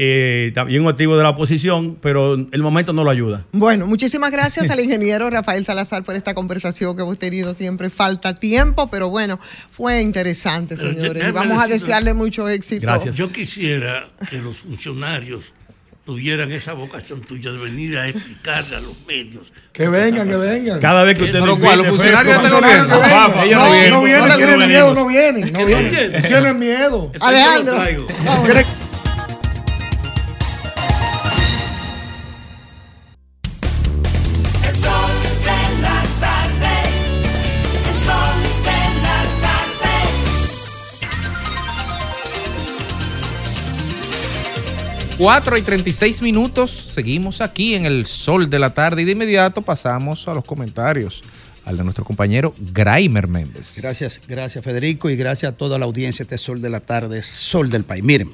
Eh, también un activo de la oposición, pero el momento no lo ayuda. Bueno, muchísimas gracias al ingeniero Rafael Salazar por esta conversación que hemos tenido siempre. Falta tiempo, pero bueno, fue interesante, señores. Y vamos a desearle mucho éxito. Gracias. Yo quisiera que los funcionarios tuvieran esa vocación tuya de venir a explicarle a los medios. Que vengan, que vengan. Cada vez que usted Pero ¿cuál? Los funcionarios de gobierno. Ellos no vienen. No vienen, tienen miedo, no vienen. No vienen. Tienen miedo. Alejandro. Cuatro y 36 minutos, seguimos aquí en el sol de la tarde y de inmediato pasamos a los comentarios al de nuestro compañero Graimer Méndez. Gracias, gracias Federico y gracias a toda la audiencia de este Sol de la Tarde, Sol del País. Miren,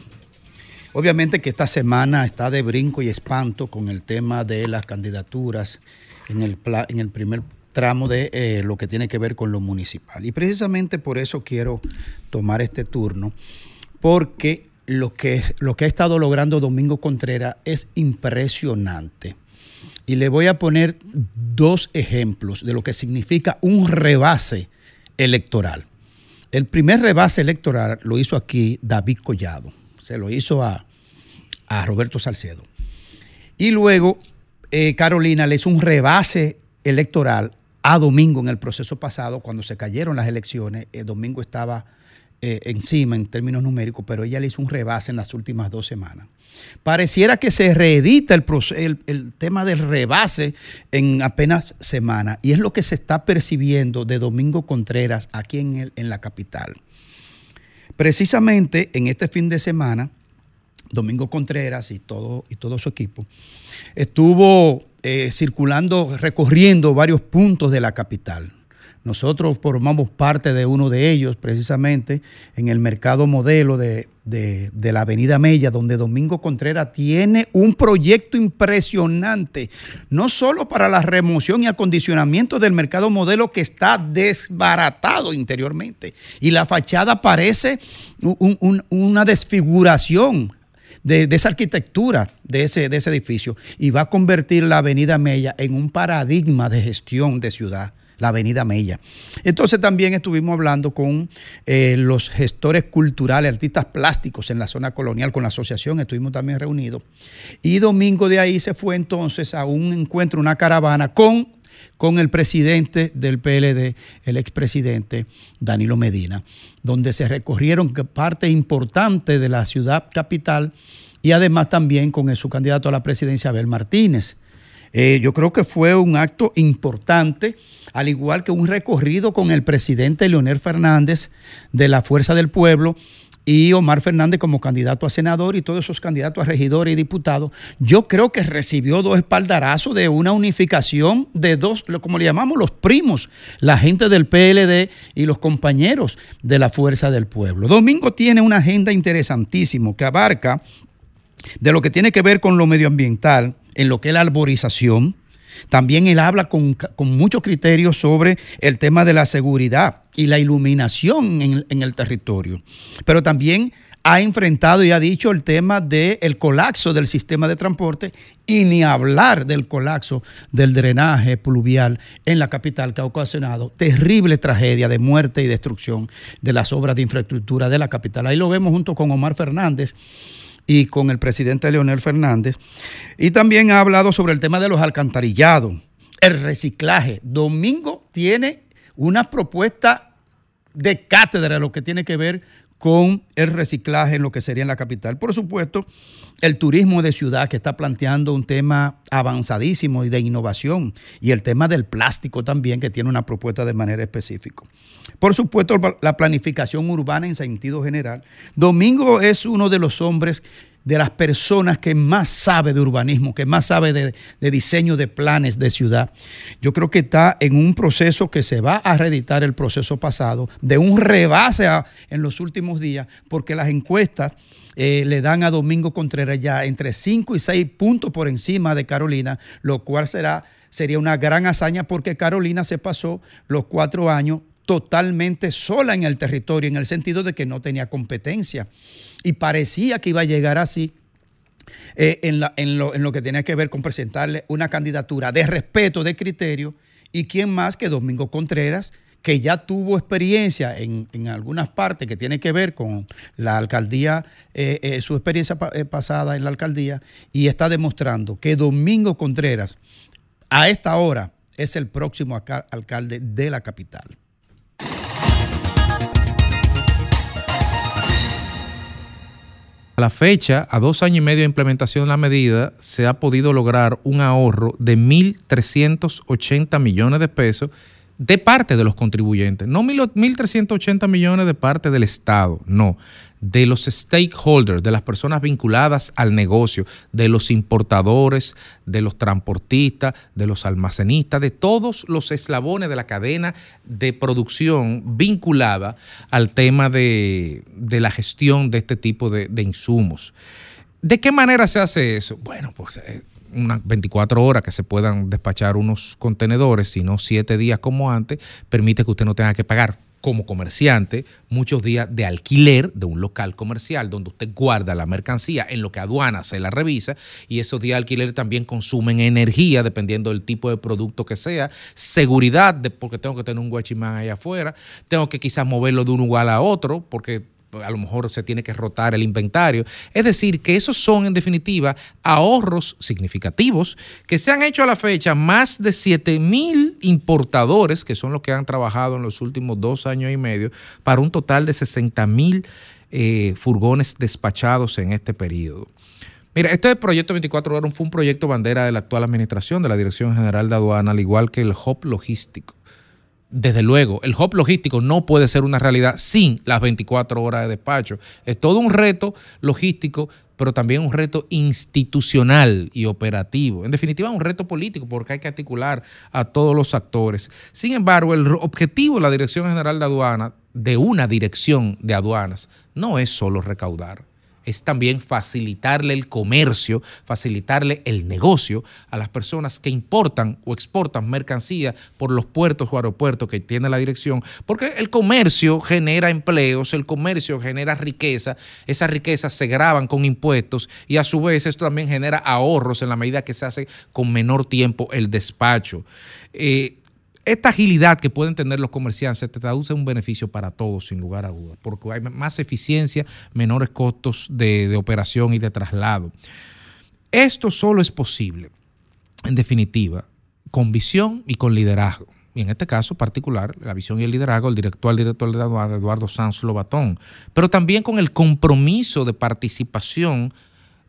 obviamente que esta semana está de brinco y espanto con el tema de las candidaturas en el, en el primer tramo de eh, lo que tiene que ver con lo municipal. Y precisamente por eso quiero tomar este turno, porque lo que, lo que ha estado logrando Domingo Contreras es impresionante. Y le voy a poner dos ejemplos de lo que significa un rebase electoral. El primer rebase electoral lo hizo aquí David Collado, se lo hizo a, Roberto Salcedo. Y luego eh, Carolina le hizo un rebase electoral a Domingo en el proceso pasado, cuando se cayeron las elecciones. El Domingo estaba eh, encima en términos numéricos, pero ella le hizo un rebase en las últimas dos semanas. Pareciera que se reedita el, el, tema del rebase en apenas semanas y es lo que se está percibiendo de Domingo Contreras aquí en, en la capital. Precisamente en este fin de semana, Domingo Contreras y todo, y todo su equipo estuvo eh, circulando, recorriendo varios puntos de la capital nosotros formamos parte de uno de ellos, precisamente en el mercado modelo de, la Avenida Mella, donde Domingo Contreras tiene un proyecto impresionante, no solo para la remoción y acondicionamiento del mercado modelo que está desbaratado interiormente, y la fachada parece una desfiguración de, esa arquitectura de ese, de ese edificio y va a convertir la Avenida Mella en un paradigma de gestión de ciudad la Avenida Mella. Entonces también estuvimos hablando con eh, los gestores culturales, artistas plásticos en la zona colonial, con la asociación, estuvimos también reunidos. Y domingo de ahí se fue entonces a un encuentro, una caravana con, con el presidente del PLD, el expresidente Danilo Medina, donde se recorrieron parte importante de la ciudad capital y además también con su candidato a la presidencia, Abel Martínez. Eh, yo creo que fue un acto importante, al igual que un recorrido con el presidente Leonel Fernández de la Fuerza del Pueblo y Omar Fernández como candidato a senador y todos esos candidatos a regidores y diputados, yo creo que recibió dos espaldarazos de una unificación de dos, como le llamamos, los primos, la gente del PLD y los compañeros de la Fuerza del Pueblo. Domingo tiene una agenda interesantísima que abarca de lo que tiene que ver con lo medioambiental, en lo que es la arborización. También él habla con, con muchos criterios sobre el tema de la seguridad y la iluminación en, el territorio. Pero también ha enfrentado y ha dicho el tema del colapso del sistema de transporte y ni hablar del colapso del drenaje pluvial en la capital que ha ocasionado terrible tragedia de muerte y destrucción de las obras de infraestructura de la capital. Ahí lo vemos junto con Omar Fernández y con el presidente Leonel Fernández. Y también ha hablado sobre el tema de los alcantarillados, el reciclaje. Domingo tiene una propuesta de cátedra, lo que tiene que ver con el reciclaje en lo que sería en la capital. Por supuesto, el turismo de ciudad que está planteando un tema avanzadísimo y de innovación y el tema del plástico también que tiene una propuesta de manera específica. Por supuesto, la planificación urbana en sentido general. Domingo es uno de los hombres de las personas que más sabe de urbanismo, que más sabe de, diseño de planes de ciudad. Yo creo que está en un proceso que se va a reeditar el proceso pasado, de un rebase en los últimos días, porque las encuestas eh, le dan a Domingo Contreras ya entre 5 y 6 puntos por encima de Carolina, lo cual será, sería una gran hazaña porque Carolina se pasó los cuatro años totalmente sola en el territorio, en el sentido de que no tenía competencia. Y parecía que iba a llegar así eh, en, lo, que tiene que ver con presentarle una candidatura de respeto, de criterio, y quién más que Domingo Contreras, que ya tuvo experiencia en, algunas partes que tiene que ver con la alcaldía, eh, eh, su experiencia pasada en la alcaldía, y está demostrando que Domingo Contreras, a esta hora, es el próximo alcalde de la capital. A la fecha, a dos años y medio de implementación de la medida, se ha podido lograr un ahorro de 1.380 millones de pesos de parte de los contribuyentes. No 1.380 millones de parte del Estado, no de los stakeholders, de las personas vinculadas al negocio, de los importadores, de los transportistas, de los almacenistas, de todos los eslabones de la cadena de producción vinculada al tema de, la gestión de este tipo de, insumos. ¿De qué manera se hace eso? Bueno, pues eh, unas 24 horas que se puedan despachar unos contenedores, sino 7 días como antes, permite que usted no tenga que pagar como comerciante muchos días de alquiler de un local comercial donde usted guarda la mercancía en lo que aduana se la revisa y esos días de alquiler también consumen energía dependiendo del tipo de producto que sea, seguridad de, porque tengo que tener un guachimán ahí afuera, tengo que quizás moverlo de un lugar a otro porque a lo mejor se tiene que rotar el inventario. Es decir, que esos son en definitiva ahorros significativos que se han hecho a la fecha más de 7 mil importadores, que son los que han trabajado en los últimos dos años y medio, para un total de 60 mil eh, furgones despachados en este periodo. Mira, este proyecto 24 horas fue un proyecto bandera de la actual administración de la Dirección General de Aduana, al igual que el HOP logístico desde luego, el hub logístico no puede ser una realidad sin las 24 horas de despacho. Es todo un reto logístico, pero también un reto institucional y operativo. En definitiva, un reto político porque hay que articular a todos los actores. Sin embargo, el objetivo de la Dirección General de Aduanas, de una dirección de aduanas, no es solo recaudar es también facilitarle el comercio, facilitarle el negocio a las personas que importan o exportan mercancía por los puertos o aeropuertos que tiene la dirección, porque el comercio genera empleos, el comercio genera riqueza, esas riquezas se graban con impuestos y a su vez esto también genera ahorros en la medida que se hace con menor tiempo el despacho. Eh, esta agilidad que pueden tener los comerciantes se traduce en un beneficio para todos, sin lugar a dudas, porque hay más eficiencia, menores costos de, operación y de traslado. Esto solo es posible, en definitiva, con visión y con liderazgo. Y en este caso particular, la visión y el liderazgo del director, director de Eduardo Sanz Lobatón, pero también con el compromiso de participación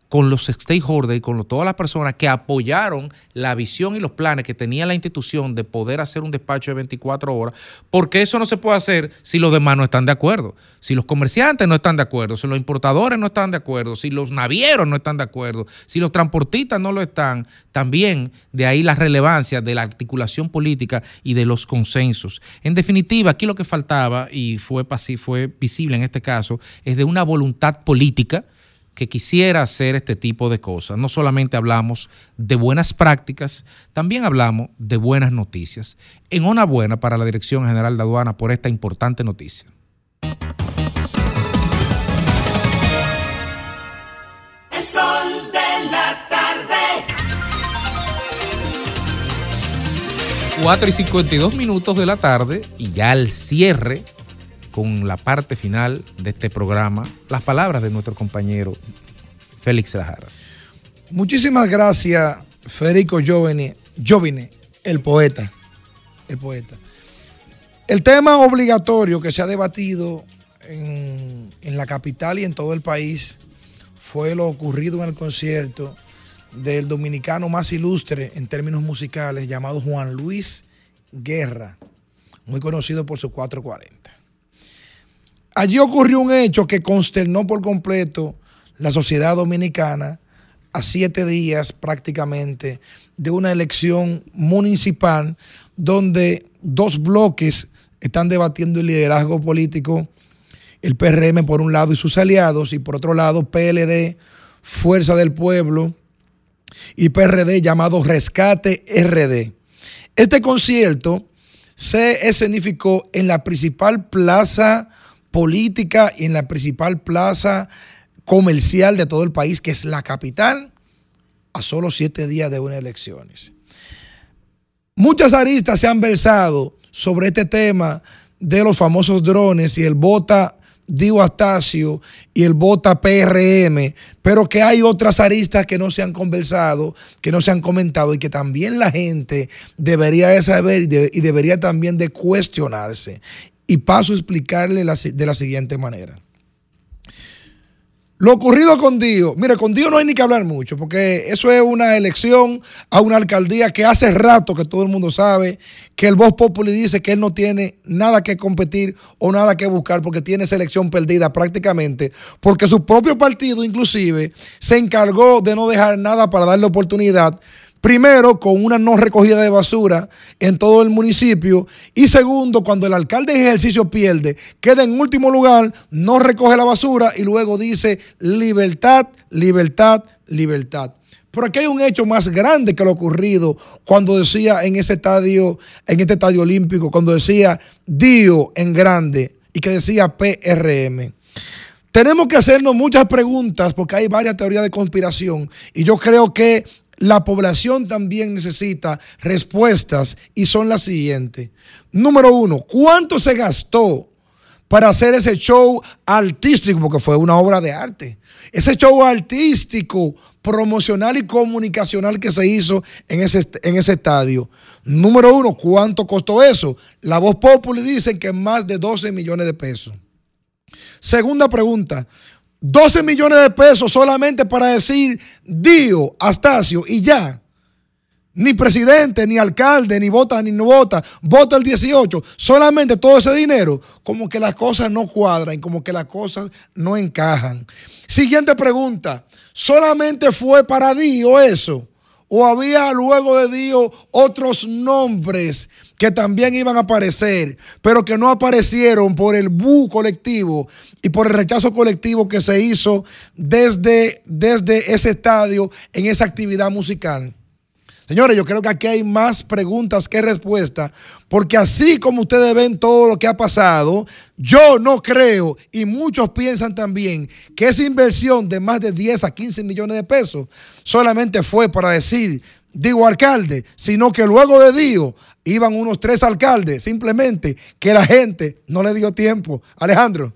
con los stakeholders y con todas las personas que apoyaron la visión y los planes que tenía la institución de poder hacer un despacho de 24 horas, porque eso no se puede hacer si los demás no están de acuerdo, si los comerciantes no están de acuerdo, si los importadores no están de acuerdo, si los navieros no están de acuerdo, si los transportistas no lo están, también de ahí la relevancia de la articulación política y de los consensos. En definitiva, aquí lo que faltaba, y fue, fue visible en este caso, es de una voluntad política, que quisiera hacer este tipo de cosas. No solamente hablamos de buenas prácticas, también hablamos de buenas noticias. Enhorabuena para la Dirección General de Aduana por esta importante noticia. El sol de la tarde. 4 y 52 minutos de la tarde y ya al cierre con la parte final de este programa, las palabras de nuestro compañero Félix Lajara. Muchísimas gracias, Federico Jovine, Jovine, el poeta. El poeta. El tema obligatorio que se ha debatido en, en la capital y en todo el país fue lo ocurrido en el concierto del dominicano más ilustre en términos musicales llamado Juan Luis Guerra, muy conocido por su 440. Allí ocurrió un hecho que consternó por completo la sociedad dominicana a siete días prácticamente de una elección municipal donde dos bloques están debatiendo el liderazgo político, el PRM por un lado y sus aliados, y por otro lado PLD, Fuerza del Pueblo, y PRD llamado Rescate RD. Este concierto se escenificó en la principal plaza política y en la principal plaza comercial de todo el país, que es la capital, a solo siete días de unas elecciones. Muchas aristas se han versado sobre este tema de los famosos drones y el bota Digo Astacio y el Bota PRM, pero que hay otras aristas que no se han conversado, que no se han comentado y que también la gente debería de saber y, debería también de cuestionarse. Y paso a explicarle de la siguiente manera. Lo ocurrido con Dios, mire, con Dios no hay ni que hablar mucho, porque eso es una elección a una alcaldía que hace rato que todo el mundo sabe que el Voz Populi dice que él no tiene nada que competir o nada que buscar porque tiene selección perdida prácticamente, porque su propio partido inclusive se encargó de no dejar nada para darle oportunidad Primero, con una no recogida de basura en todo el municipio. Y segundo, cuando el alcalde en ejercicio pierde, queda en último lugar, no recoge la basura y luego dice libertad, libertad, libertad. Pero aquí hay un hecho más grande que lo ocurrido cuando decía en ese estadio, en este estadio olímpico, cuando decía Dio en grande y que decía PRM. Tenemos que hacernos muchas preguntas porque hay varias teorías de conspiración y yo creo que la población también necesita respuestas y son las siguientes. Número uno, ¿cuánto se gastó para hacer ese show artístico? Porque fue una obra de arte. Ese show artístico, promocional y comunicacional que se hizo en ese, en ese estadio. Número uno, ¿cuánto costó eso? La voz popular dice que más de 12 millones de pesos. Segunda pregunta, 12 millones de pesos solamente para decir Dio, Astacio y ya. Ni presidente, ni alcalde, ni vota, ni no vota. Vota el 18. Solamente todo ese dinero. Como que las cosas no cuadran, como que las cosas no encajan. Siguiente pregunta. ¿Solamente fue para Dio eso? ¿O había luego de Dios otros nombres que también iban a aparecer, pero que no aparecieron por el bu colectivo y por el rechazo colectivo que se hizo desde, desde ese estadio en esa actividad musical? Señores, yo creo que aquí hay más preguntas que respuestas, porque así como ustedes ven todo lo que ha pasado, yo no creo, y muchos piensan también, que esa inversión de más de 10 a 15 millones de pesos solamente fue para decir, digo alcalde, sino que luego de Dios iban unos tres alcaldes, simplemente que la gente no le dio tiempo. Alejandro.